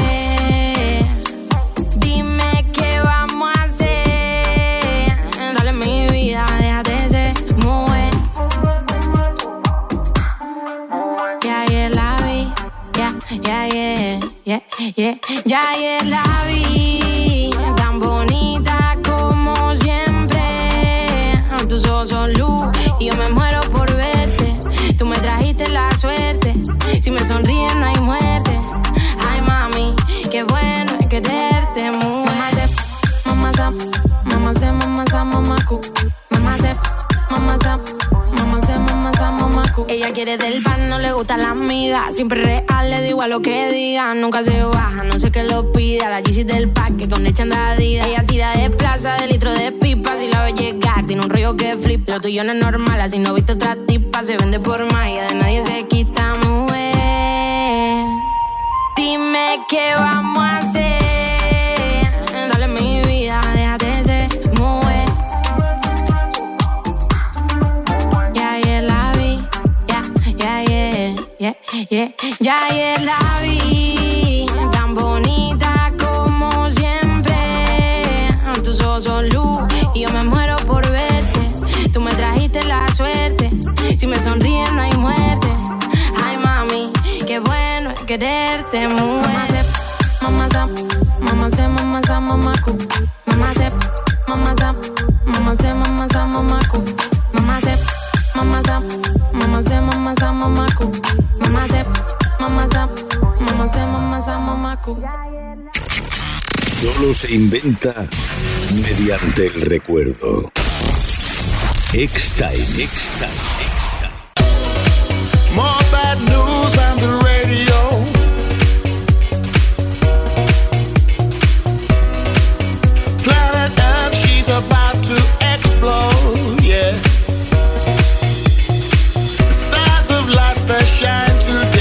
Ya ayer la quiere del pan, no le gusta la amiga. Siempre real, le digo a lo que diga. Nunca se baja, no sé qué lo pida. La Yeezy del parque con leche andadida. Ella tira de plaza, de litro de pipa. Si la ve llegar, tiene un rollo que flip. Lo tuyo no es normal, así no viste otra tipa. Se vende por magia, de nadie se quita, mujer. Dime qué vamos a hacer. Ya, ayer la vi. Tan bonita como siempre. Tus ojos y yo me muero por verte. Tú me trajiste la suerte. Si me sonríes no hay muerte. Ay mami, qué bueno quererte mujer. Mamá mamá mamá mamá cu. Mamá zap, Solo se inventa mediante el recuerdo. X-Time. X-Time. More bad news on the radio. Planet Earth, she's about to explode, yeah. The stars have lost their shine today.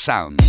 Sound.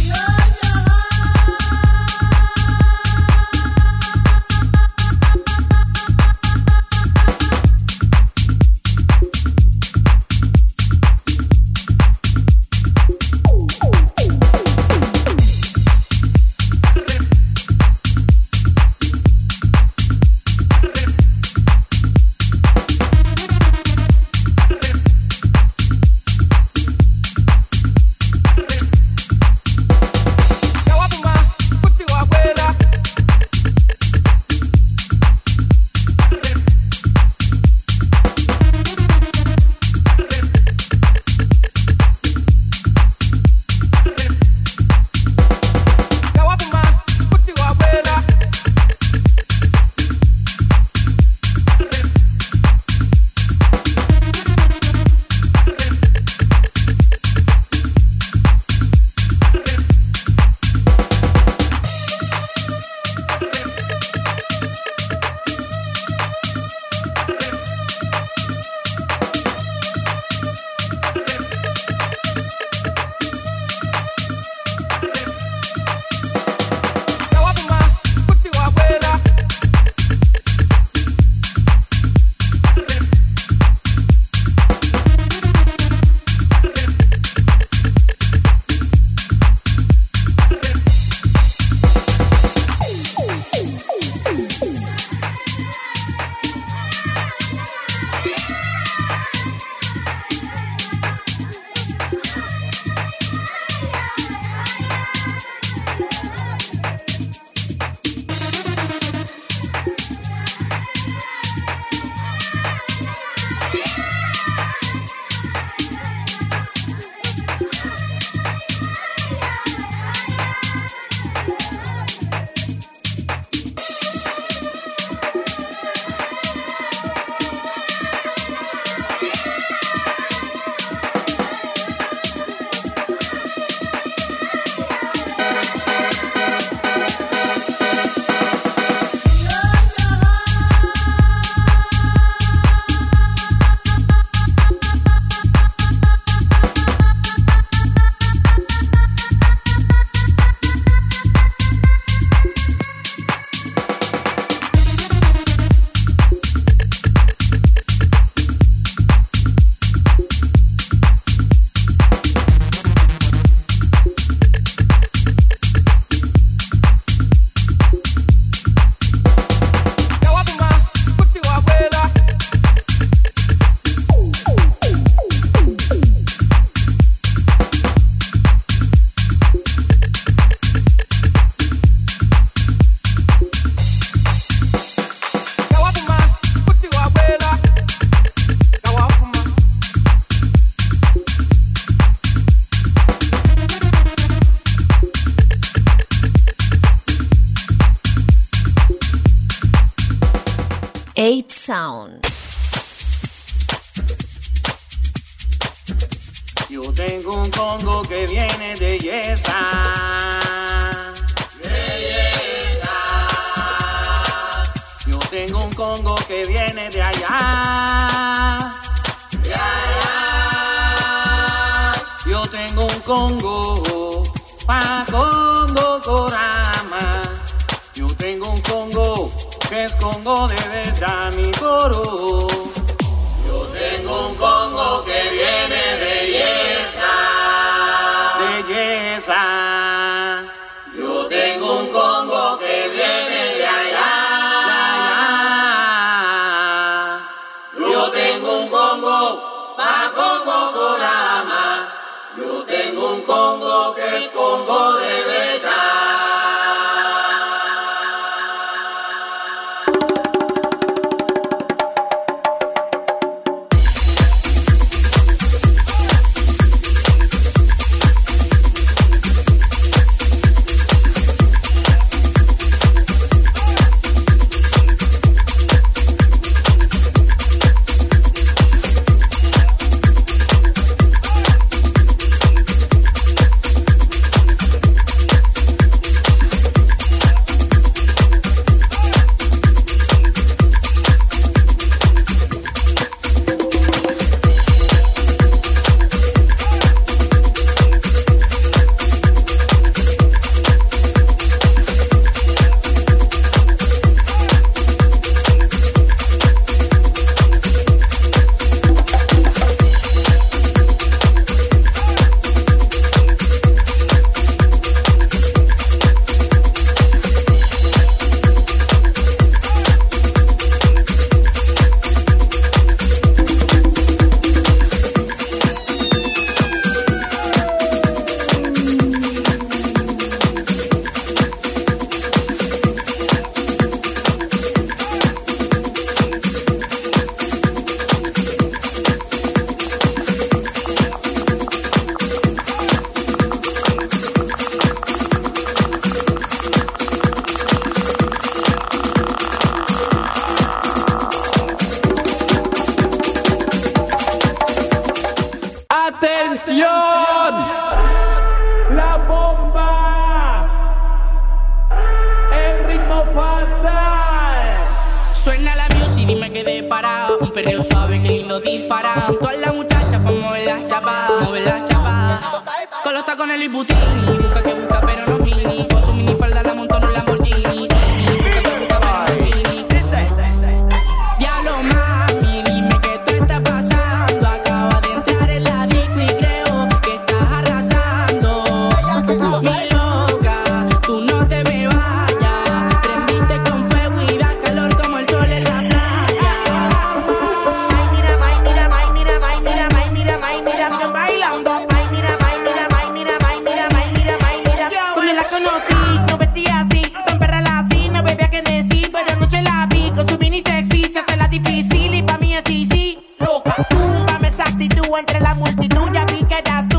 multitud entre la multitud ya vi quedas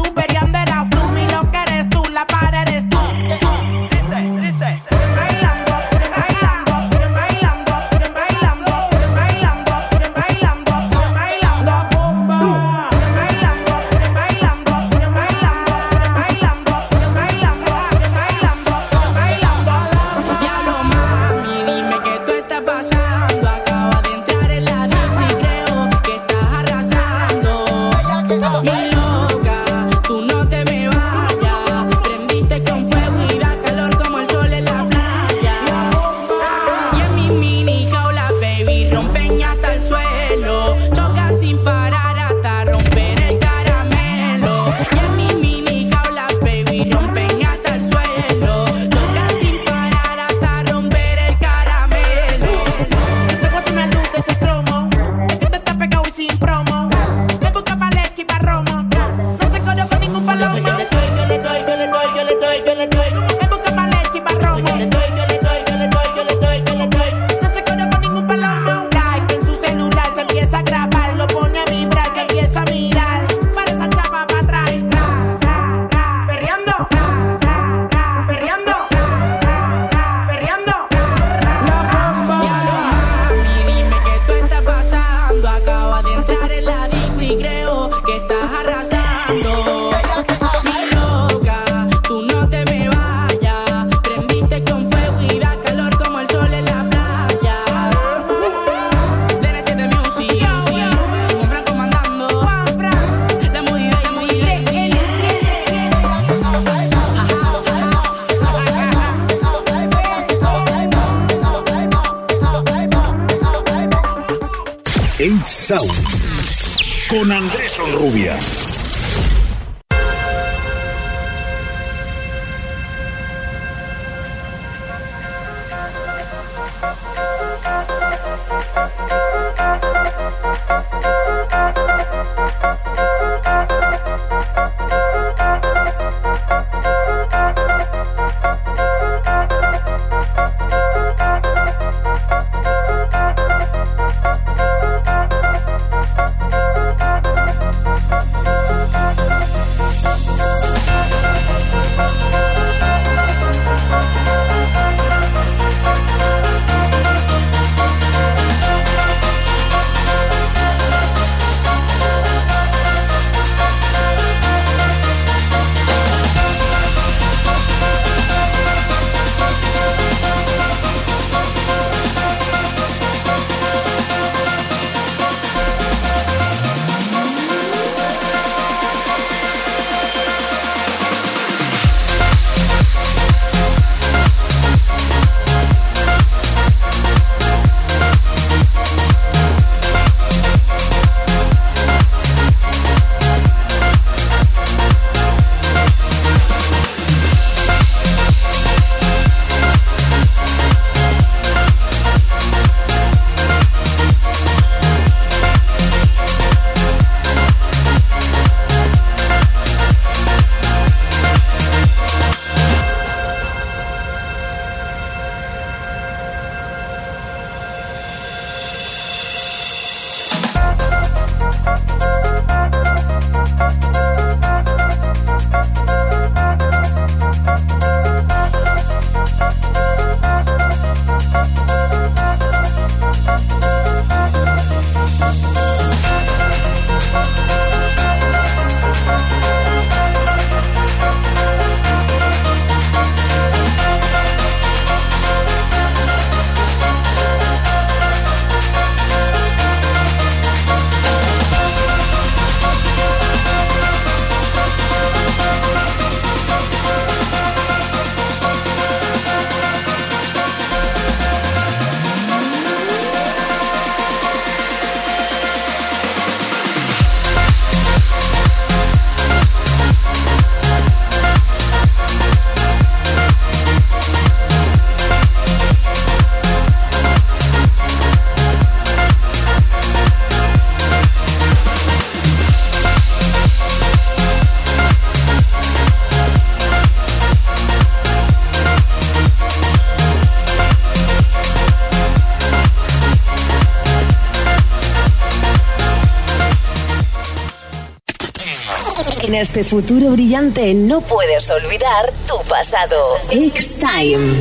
este futuro brillante no puedes olvidar tu pasado. X-Time.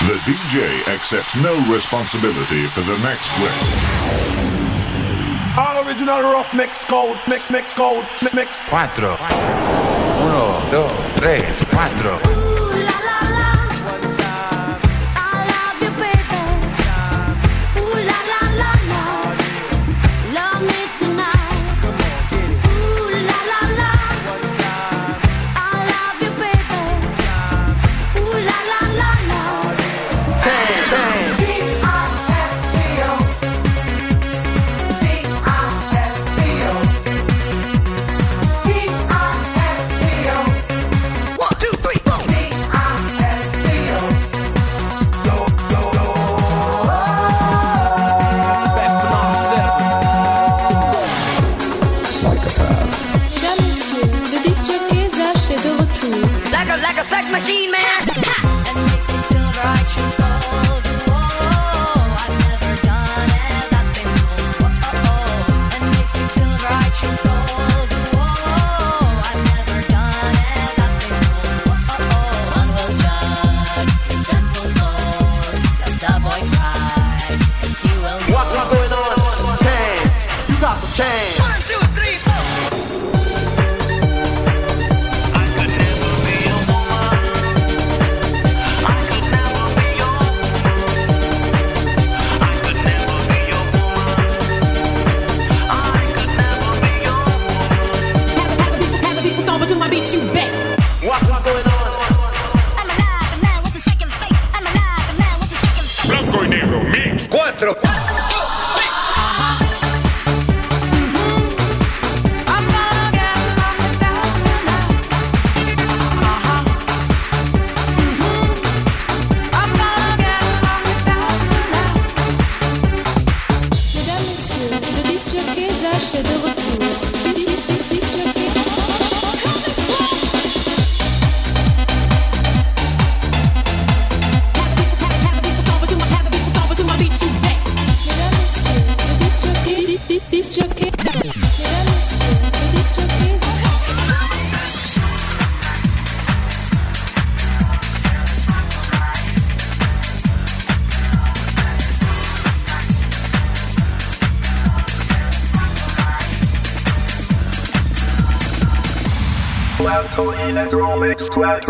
The DJ accepts no responsibility for the next record. All original rough mix code, mix, mix code, mix. 4, 1, 2, 3, 4. Square.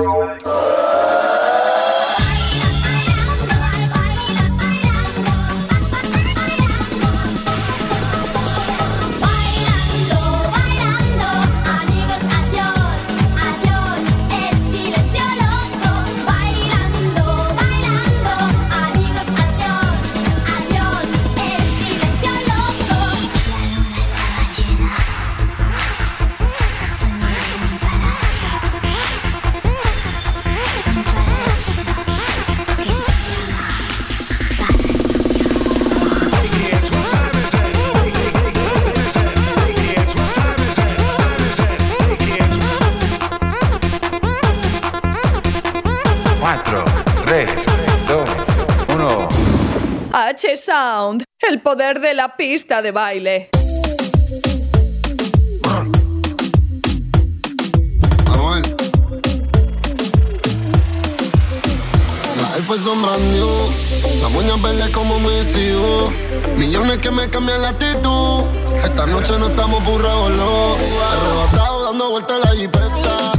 Sound, el poder de la pista de baile. fue sombrando. La moña verde como me sigo. Millones que me cambian la actitud. Esta noche no estamos burrados, no. Arrebatado dando vueltas a la jipeta.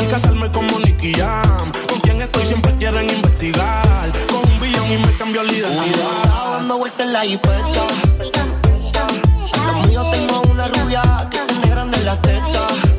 hacer casarme como Nicky Con quien estoy siempre quieren investigar. Con un billón y me cambió la identidad. Dando vueltas la hipeta. Los míos tengo una rubia que tiene grande la teta.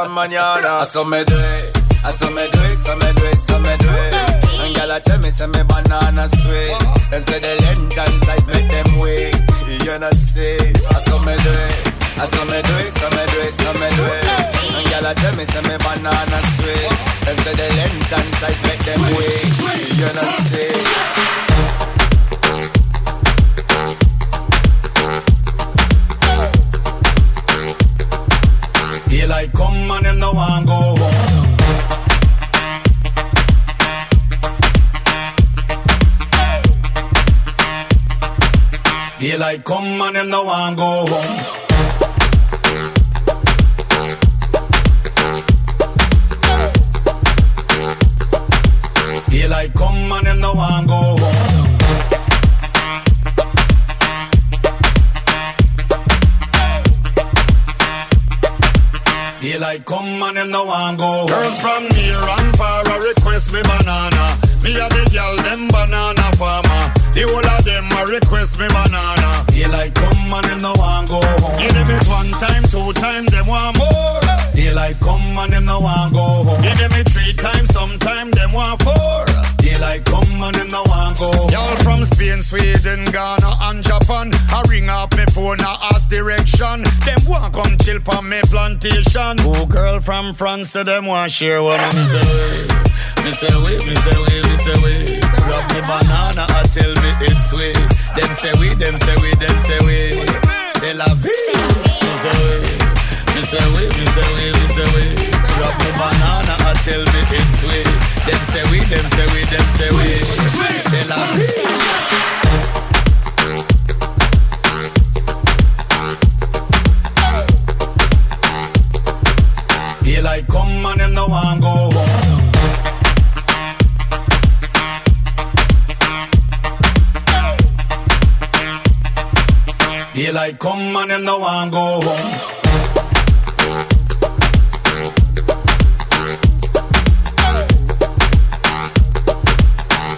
Esta mañana. So me I so me do it, so me do it, so me do it. And girl I tell me say me banana sweet. Them say the length and size make them weak. You know see, I so me do it. I saw me do it, Daylight come and them no want go home. Daylight come and them no want go home. Daylight come and them no want go home. Girls from near and far a request me banana. Me a the girl them banana farmer. The whole of them a request me banana. They like come and them no want go home. Give them it one time, two time, them want more. They like come and them no want go home. Give them it three times, sometime them want four. They like come and them no want go. Y'all from Spain, Sweden, Ghana and Japan. I ring up me phone, I ask direction. Them want come chill on me plantation. Oh, girl from France, say them want share one. Me say, Me say we, me say we, me say we. Grab me banana, I tell me it's sweet. Them say we, them say we, them say we. C'est la vie. Me say we. Me say we, me say we, me say we. Grab me banana, I tell me it's sweet. Them say we, them say we, them say we. C'est la vie. Daylight come and them no want go like, come on, you know I'm go home.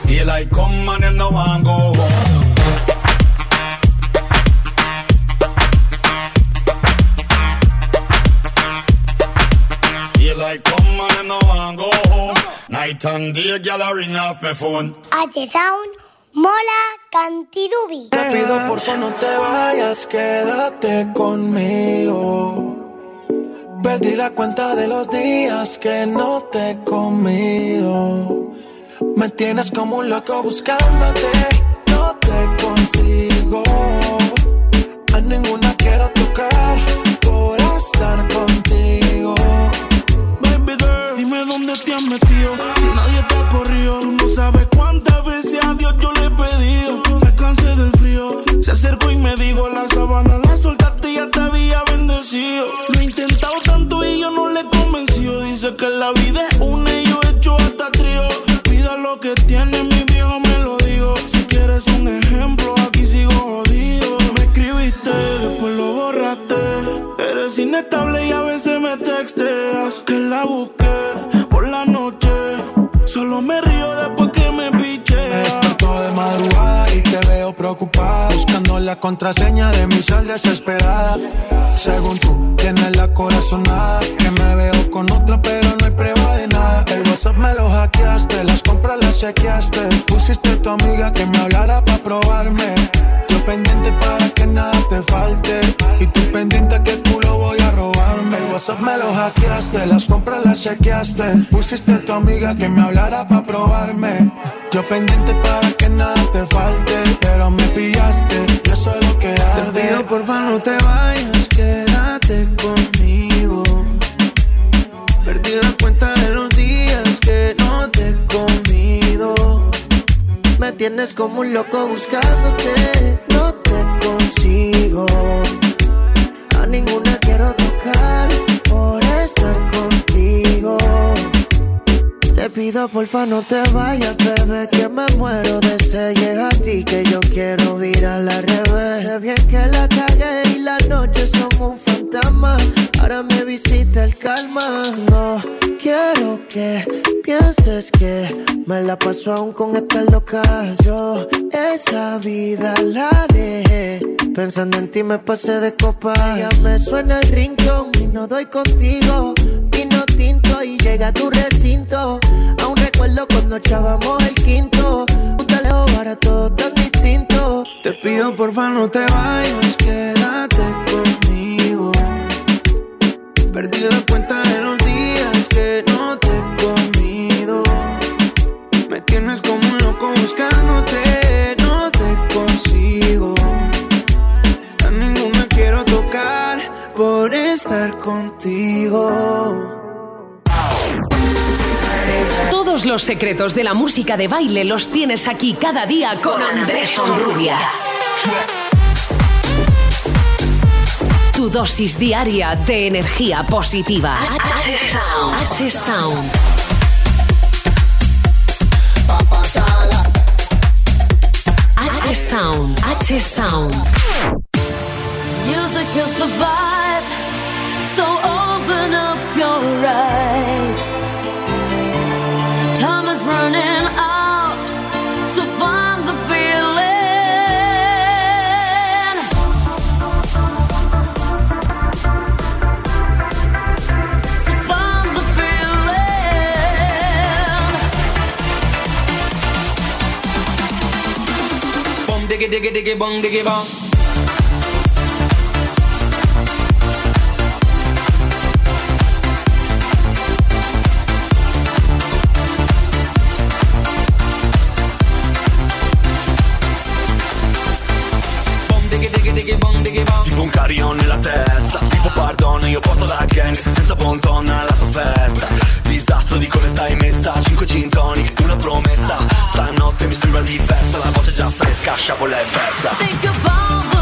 He like, come on, you know I'm go home. like come on and no one go home. Night and day, gal, ring off my phone. I just sound. Te pido por favor no te vayas, quédate conmigo. Perdí la cuenta de los días que no te he comido. Me tienes como un loco buscándote, la contraseña de mi sal desesperada. Según tú, tienes la corazonada. Que me veo con otra, pero no hay prueba de nada. El WhatsApp me lo hackeaste, las compras las chequeaste. Pusiste tu amiga que me hablara para probarme. Yo pendiente para que nada te falte. Y tú pendiente que el culo voy a robarme. El WhatsApp me lo hackeaste, las compras las chequeaste. Pusiste tu amiga que me hablara para probarme. Yo pendiente para que nada te falte. Pero me pillaste, sé lo que arde. Te pido porfa no te vayas, quédate conmigo. Perdí la cuenta de los días que no te he comido. Me tienes como un loco buscándote, no te consigo. A ninguna quiero tocar Te pido porfa no te vayas, bebé, que me muero de sed. Llega a ti que yo quiero ir a la revés. Sé bien que la cagué y las noches son un fantasma. Ahora me visita el calma. No quiero que pienses que me la paso aún con esta loca. Yo esa vida la dejé. Pensando en ti me pasé de copa. Ya me suena el rincón y no doy contigo. Y llega a tu recinto. Aún recuerdo cuando echábamos el quinto. Un para todo tan distinto. Te pido porfa no te vayas, quédate conmigo. Perdí la cuenta de los días que no te he comido. Me tienes como un loco buscándote, no te consigo. A ninguna quiero tocar por estar contigo. Todos los secretos de la música de baile los tienes aquí cada día con Andrés Onrubia. Tu dosis diaria de energía positiva. H Sound. H Sound. H Sound. Music is the vibe, so open up your eyes. Diggy diggy diggy bong diggy bong. Tipo un carillon nella testa Tipo pardon, io porto la gang Senza bonton alla tua festa. Disastro di come stai messa 5 gin tonic, una promessa Stanotte mi sembra diversa La voce già fresca, sciabola è versa. Think about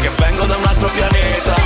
che vengo da un altro pianeta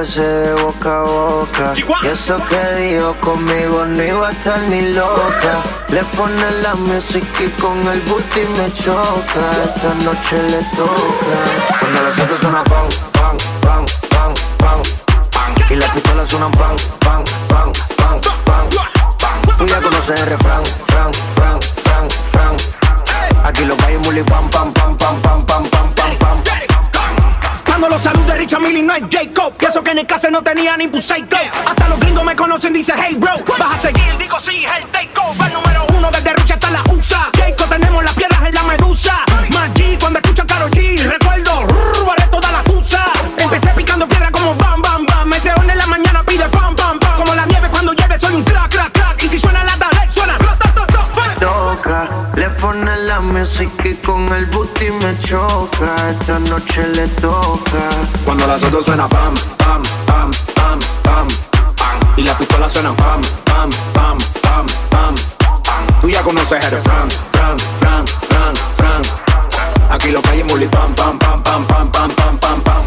pase de boca a boca. Y eso que dijo conmigo no iba a estar ni loca. Le pone la música y con el booty me choca. Esta noche le toca. Cuando los autos suena pan, pan, pan, pan, pan, pan. Y las pistolas suenan pan, pan, pan, pan, pan. pan. Tú ya conoces el refrán, fran, fran, fran, fran. Aquí los calles muli pam, pam, pam, pam, pam, pam, pam, pam. Cuando los saludos de Richard Millie no es Jacob. Que en el caso no tenía ni Pusaico Hasta los gringos me conocen, dice hey bro Vas a seguir, digo sí, es el takeover número uno desde Richard hasta la USA Jacob tenemos las piedras en la medusa. Más G cuando escucho a Karol G Recuerdo, barré toda la tusa. Empecé picando piedra como bam, bam, bam. Me se en la mañana pide pam, pam, pam. Como la nieve cuando llueve soy un crack, crack, crack. Y si suena la tablet suena toca Le pone la música y con el booty me choca. Esta noche le toca. Cuando las otras suena pam. Y la pistola suena pam, pam, pam, pam, pam. Tú ya conoces el refrán, fran, fran, fran, fran. Aquí lo es muli pam, pam, pam, pam, pam, pam, pam, pam, pam.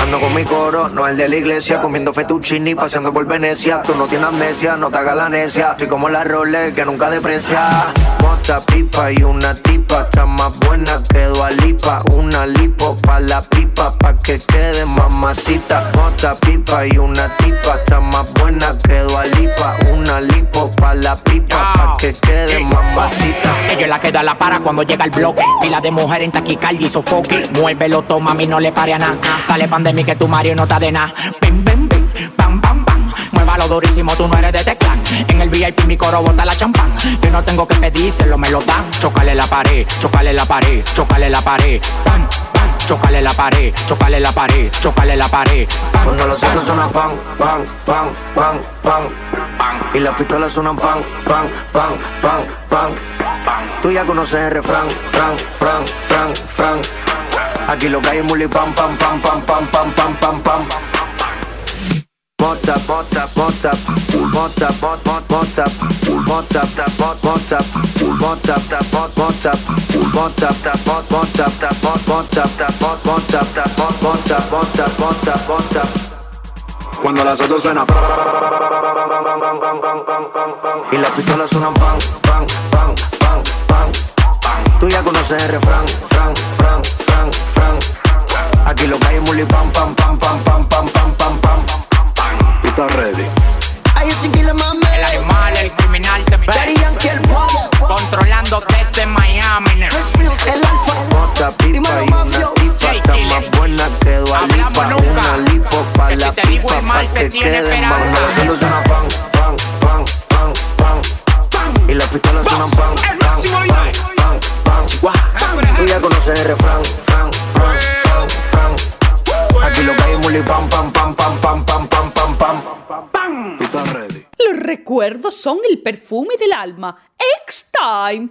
Ando con mi coro, no el de la iglesia Comiendo fettuccini, paseando por Venecia Tú no tienes amnesia, no te hagas la necia Soy como la Rolex que nunca deprecia Mota, pipa y una tipa Está más buena que Dualipa Una lipo pa' la pipa Pa' que quede mamacita Mota, pipa y una tipa Está más buena que Dualipa Una lipo pa' la pipa Pa' que quede mamacita Ella la queda la para cuando llega el bloque. Pila de mujer en taquicardia y sofoque. Muévelo, toma, mami, no le pare a nada. Dale pan de mí que tu Mario no está de nada. Pim, pim, pim, pam, pam, pam. Muévalo durísimo, tú no eres de teclán. En el VIP mi coro bota la champán. Yo no tengo que pedírselo, me lo dan. Chocale la pared, chocale la pared, chocale la pared. Pan, chocale la pared, chocale la pared, chocale la pared. Cuando los autos suenan pan, pan, pan, pan, pan, pan. Y las pistolas suenan pan, pan, pan, pan, pan, pan. Tú ya conoces el refrán, fran, fran, fran, fran. Aquí lo que hay es muli pam, pam, pam, pam, pam, pam, pam, pam, pam. Mota, mota, mota, mota, mot, mot, mota, mota, ta, mot, mota, mota, ta, mot, mota, mota, ta, Cuando las otras suena Y las pistolas suenan pan, pan, pan, pan, pan. Tú ya conoces el refrán, fran, fran, fran, fran. Aquí lo que hay es muli pam, pam, pam, pam, pam, pam, pam, pam, pam. ¿Tú estás ready? Ay, yo sin que le mame. El animal, el criminal te Daddy. Yankee, el bobo. Controlando desde Miami. El alfa. Mota, pipa y una tipa. Está más buena que Dualipa. Una lipo pa' la pipa. Pa' que quede las autos suenan pan, pan, pan, pan, pan. Y las pistolas suenan pan, pan, pan, pan, pan. Tú ya conoces el refrán, fran, fran, fran, fran. Aquí lo que hay es muli pam, pam, pam, pam, pam, pam, pam, pam, pam. Los recuerdos son el perfume del alma. X-Time.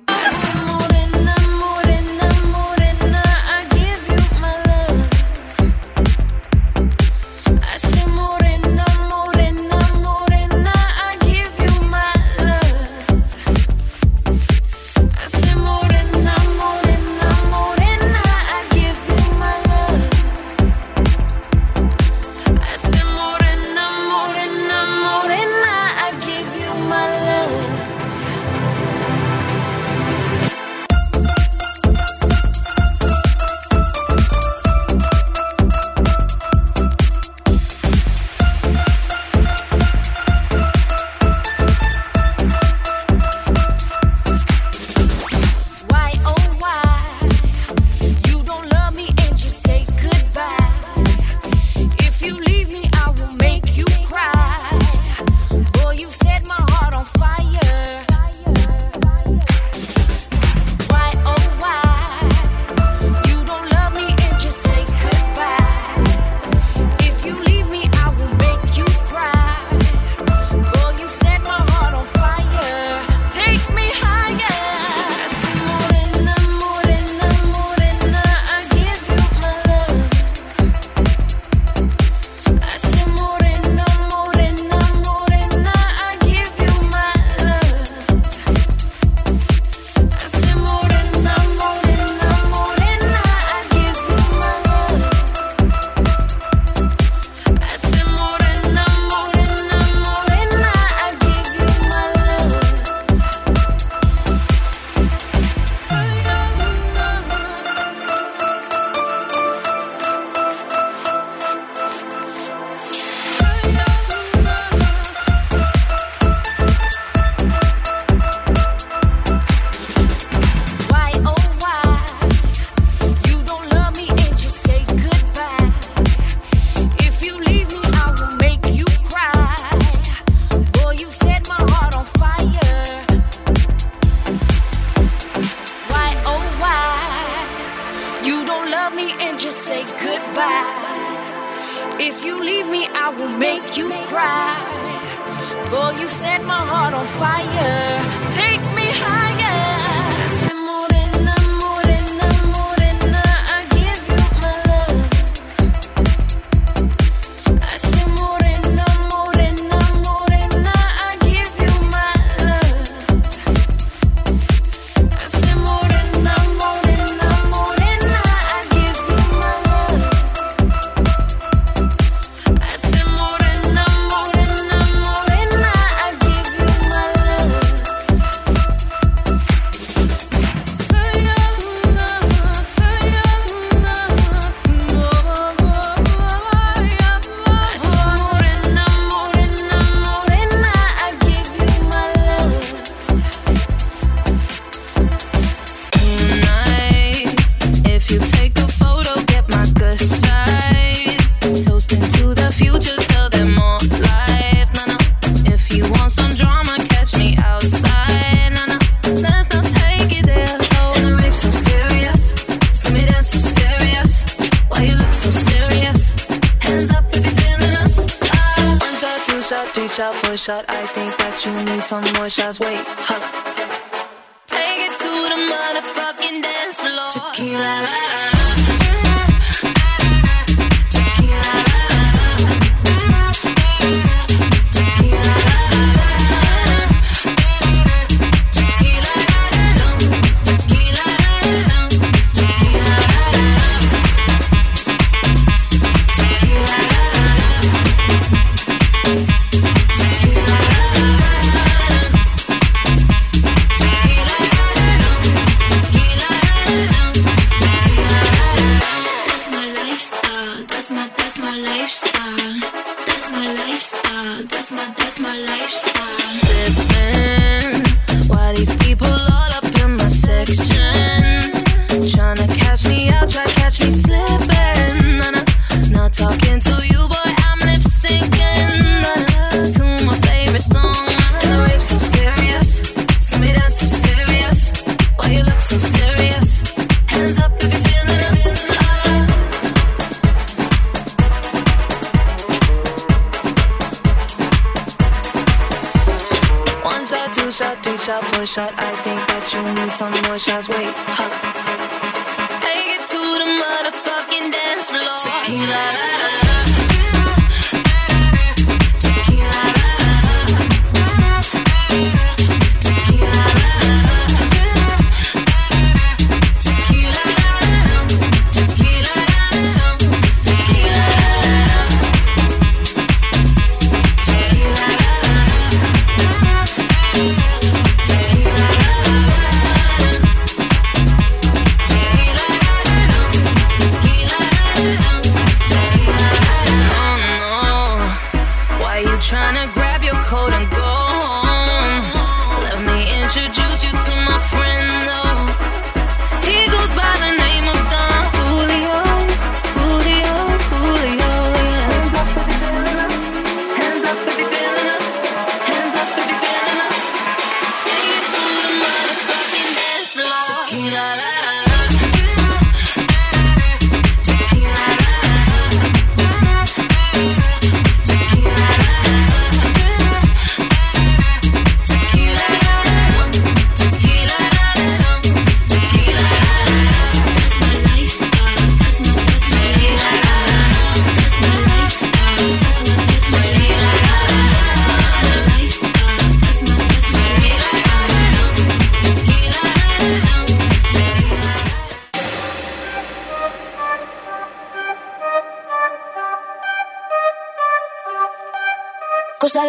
shots wait.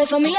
for me.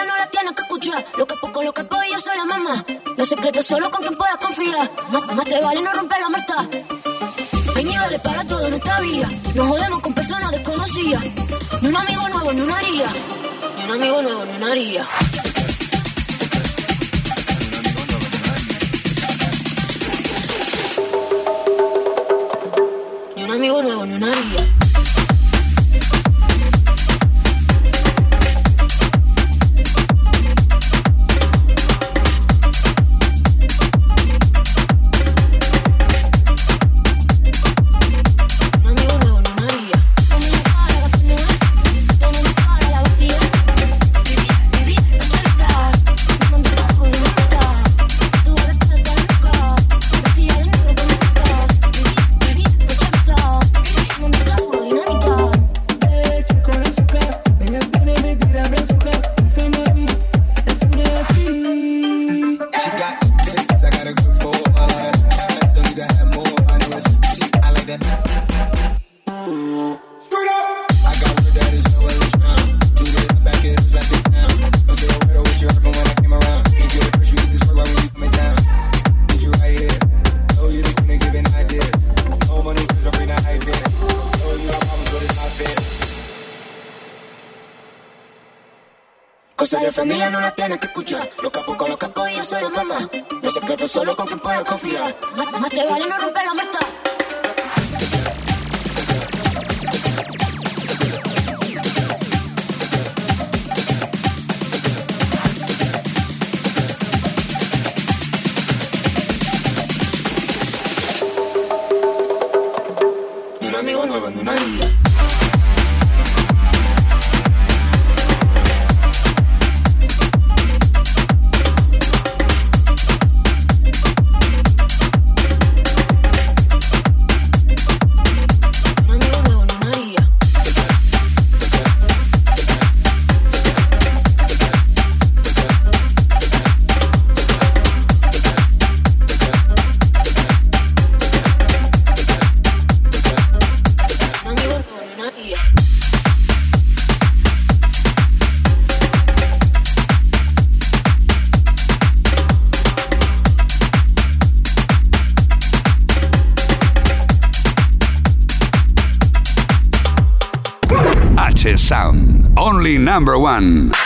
Only number one.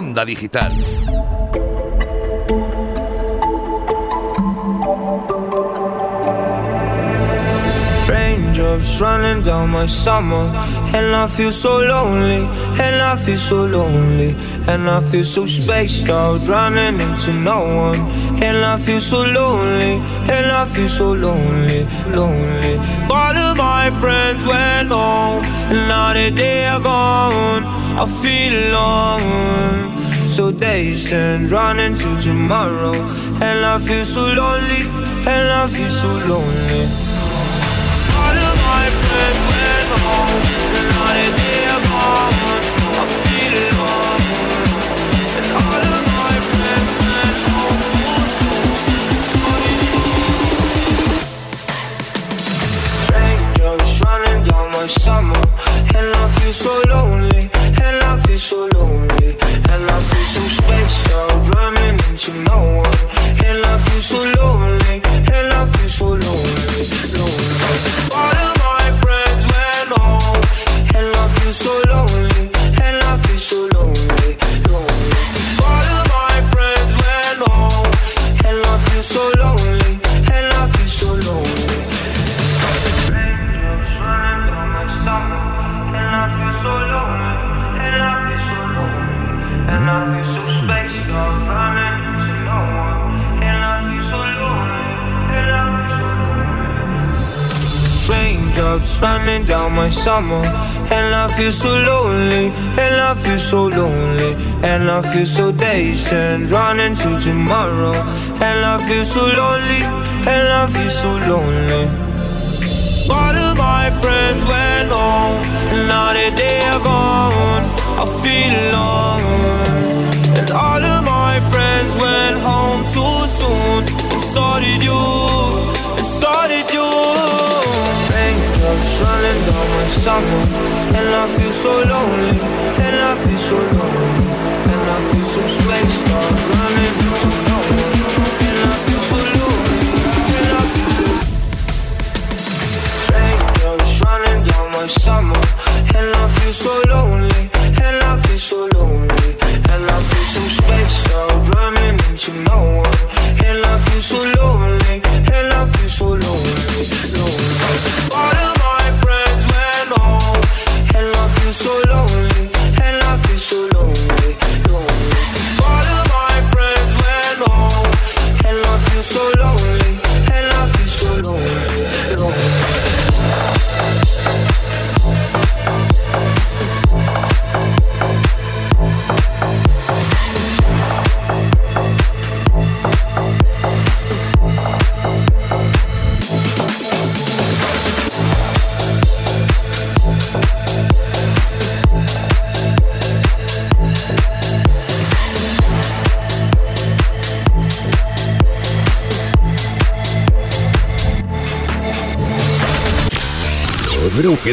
Onda digital. Raindrops running down my summer, and I feel so lonely, and I feel so lonely, and I feel so spaced out, running into no one, and I feel so lonely, and I feel so lonely, lonely. All of my friends went home, and now that they are gone, I feel alone. So days and running to tomorrow, and I feel so lonely, and I feel so lonely. All of my friends went home, and now that they are gone, I feel alone. And all of my friends went home. Running down my summer, and I feel so lonely, you know. Down and I feel so lonely, and I feel so lonely, and I feel so dazed running to tomorrow, and I feel so lonely, and I feel so lonely. All of my friends went home, now that they are gone, I feel alone. And all of my friends went home too soon, and so did you, running down my summer, and I feel so lonely, and I feel so lonely, and I feel so spaced out, running into no one, and I feel so lonely,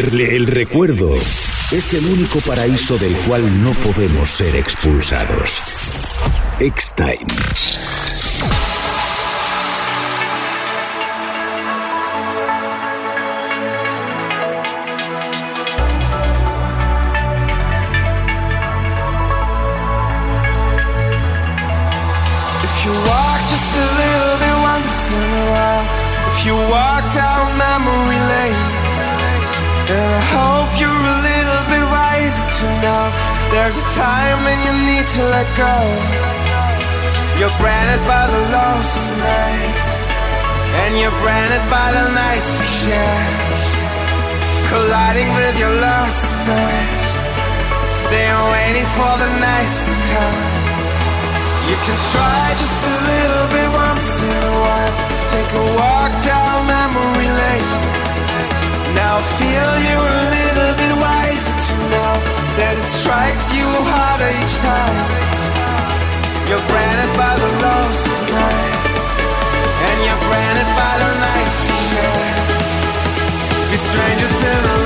Lee el recuerdo. Es el único paraíso del cual no podemos ser expulsados. X-Time. There's a time when you need to let go. You're branded by the lost nights, and you're branded by the nights we share, colliding with your lost days. They're waiting for the nights to come. You can try just a little bit once in a while. Take a walk down memory lane. Now feel you're a little bit that it strikes you harder each time. You're branded by the lost nights, and you're branded by the nights we share. We're strangers in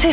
con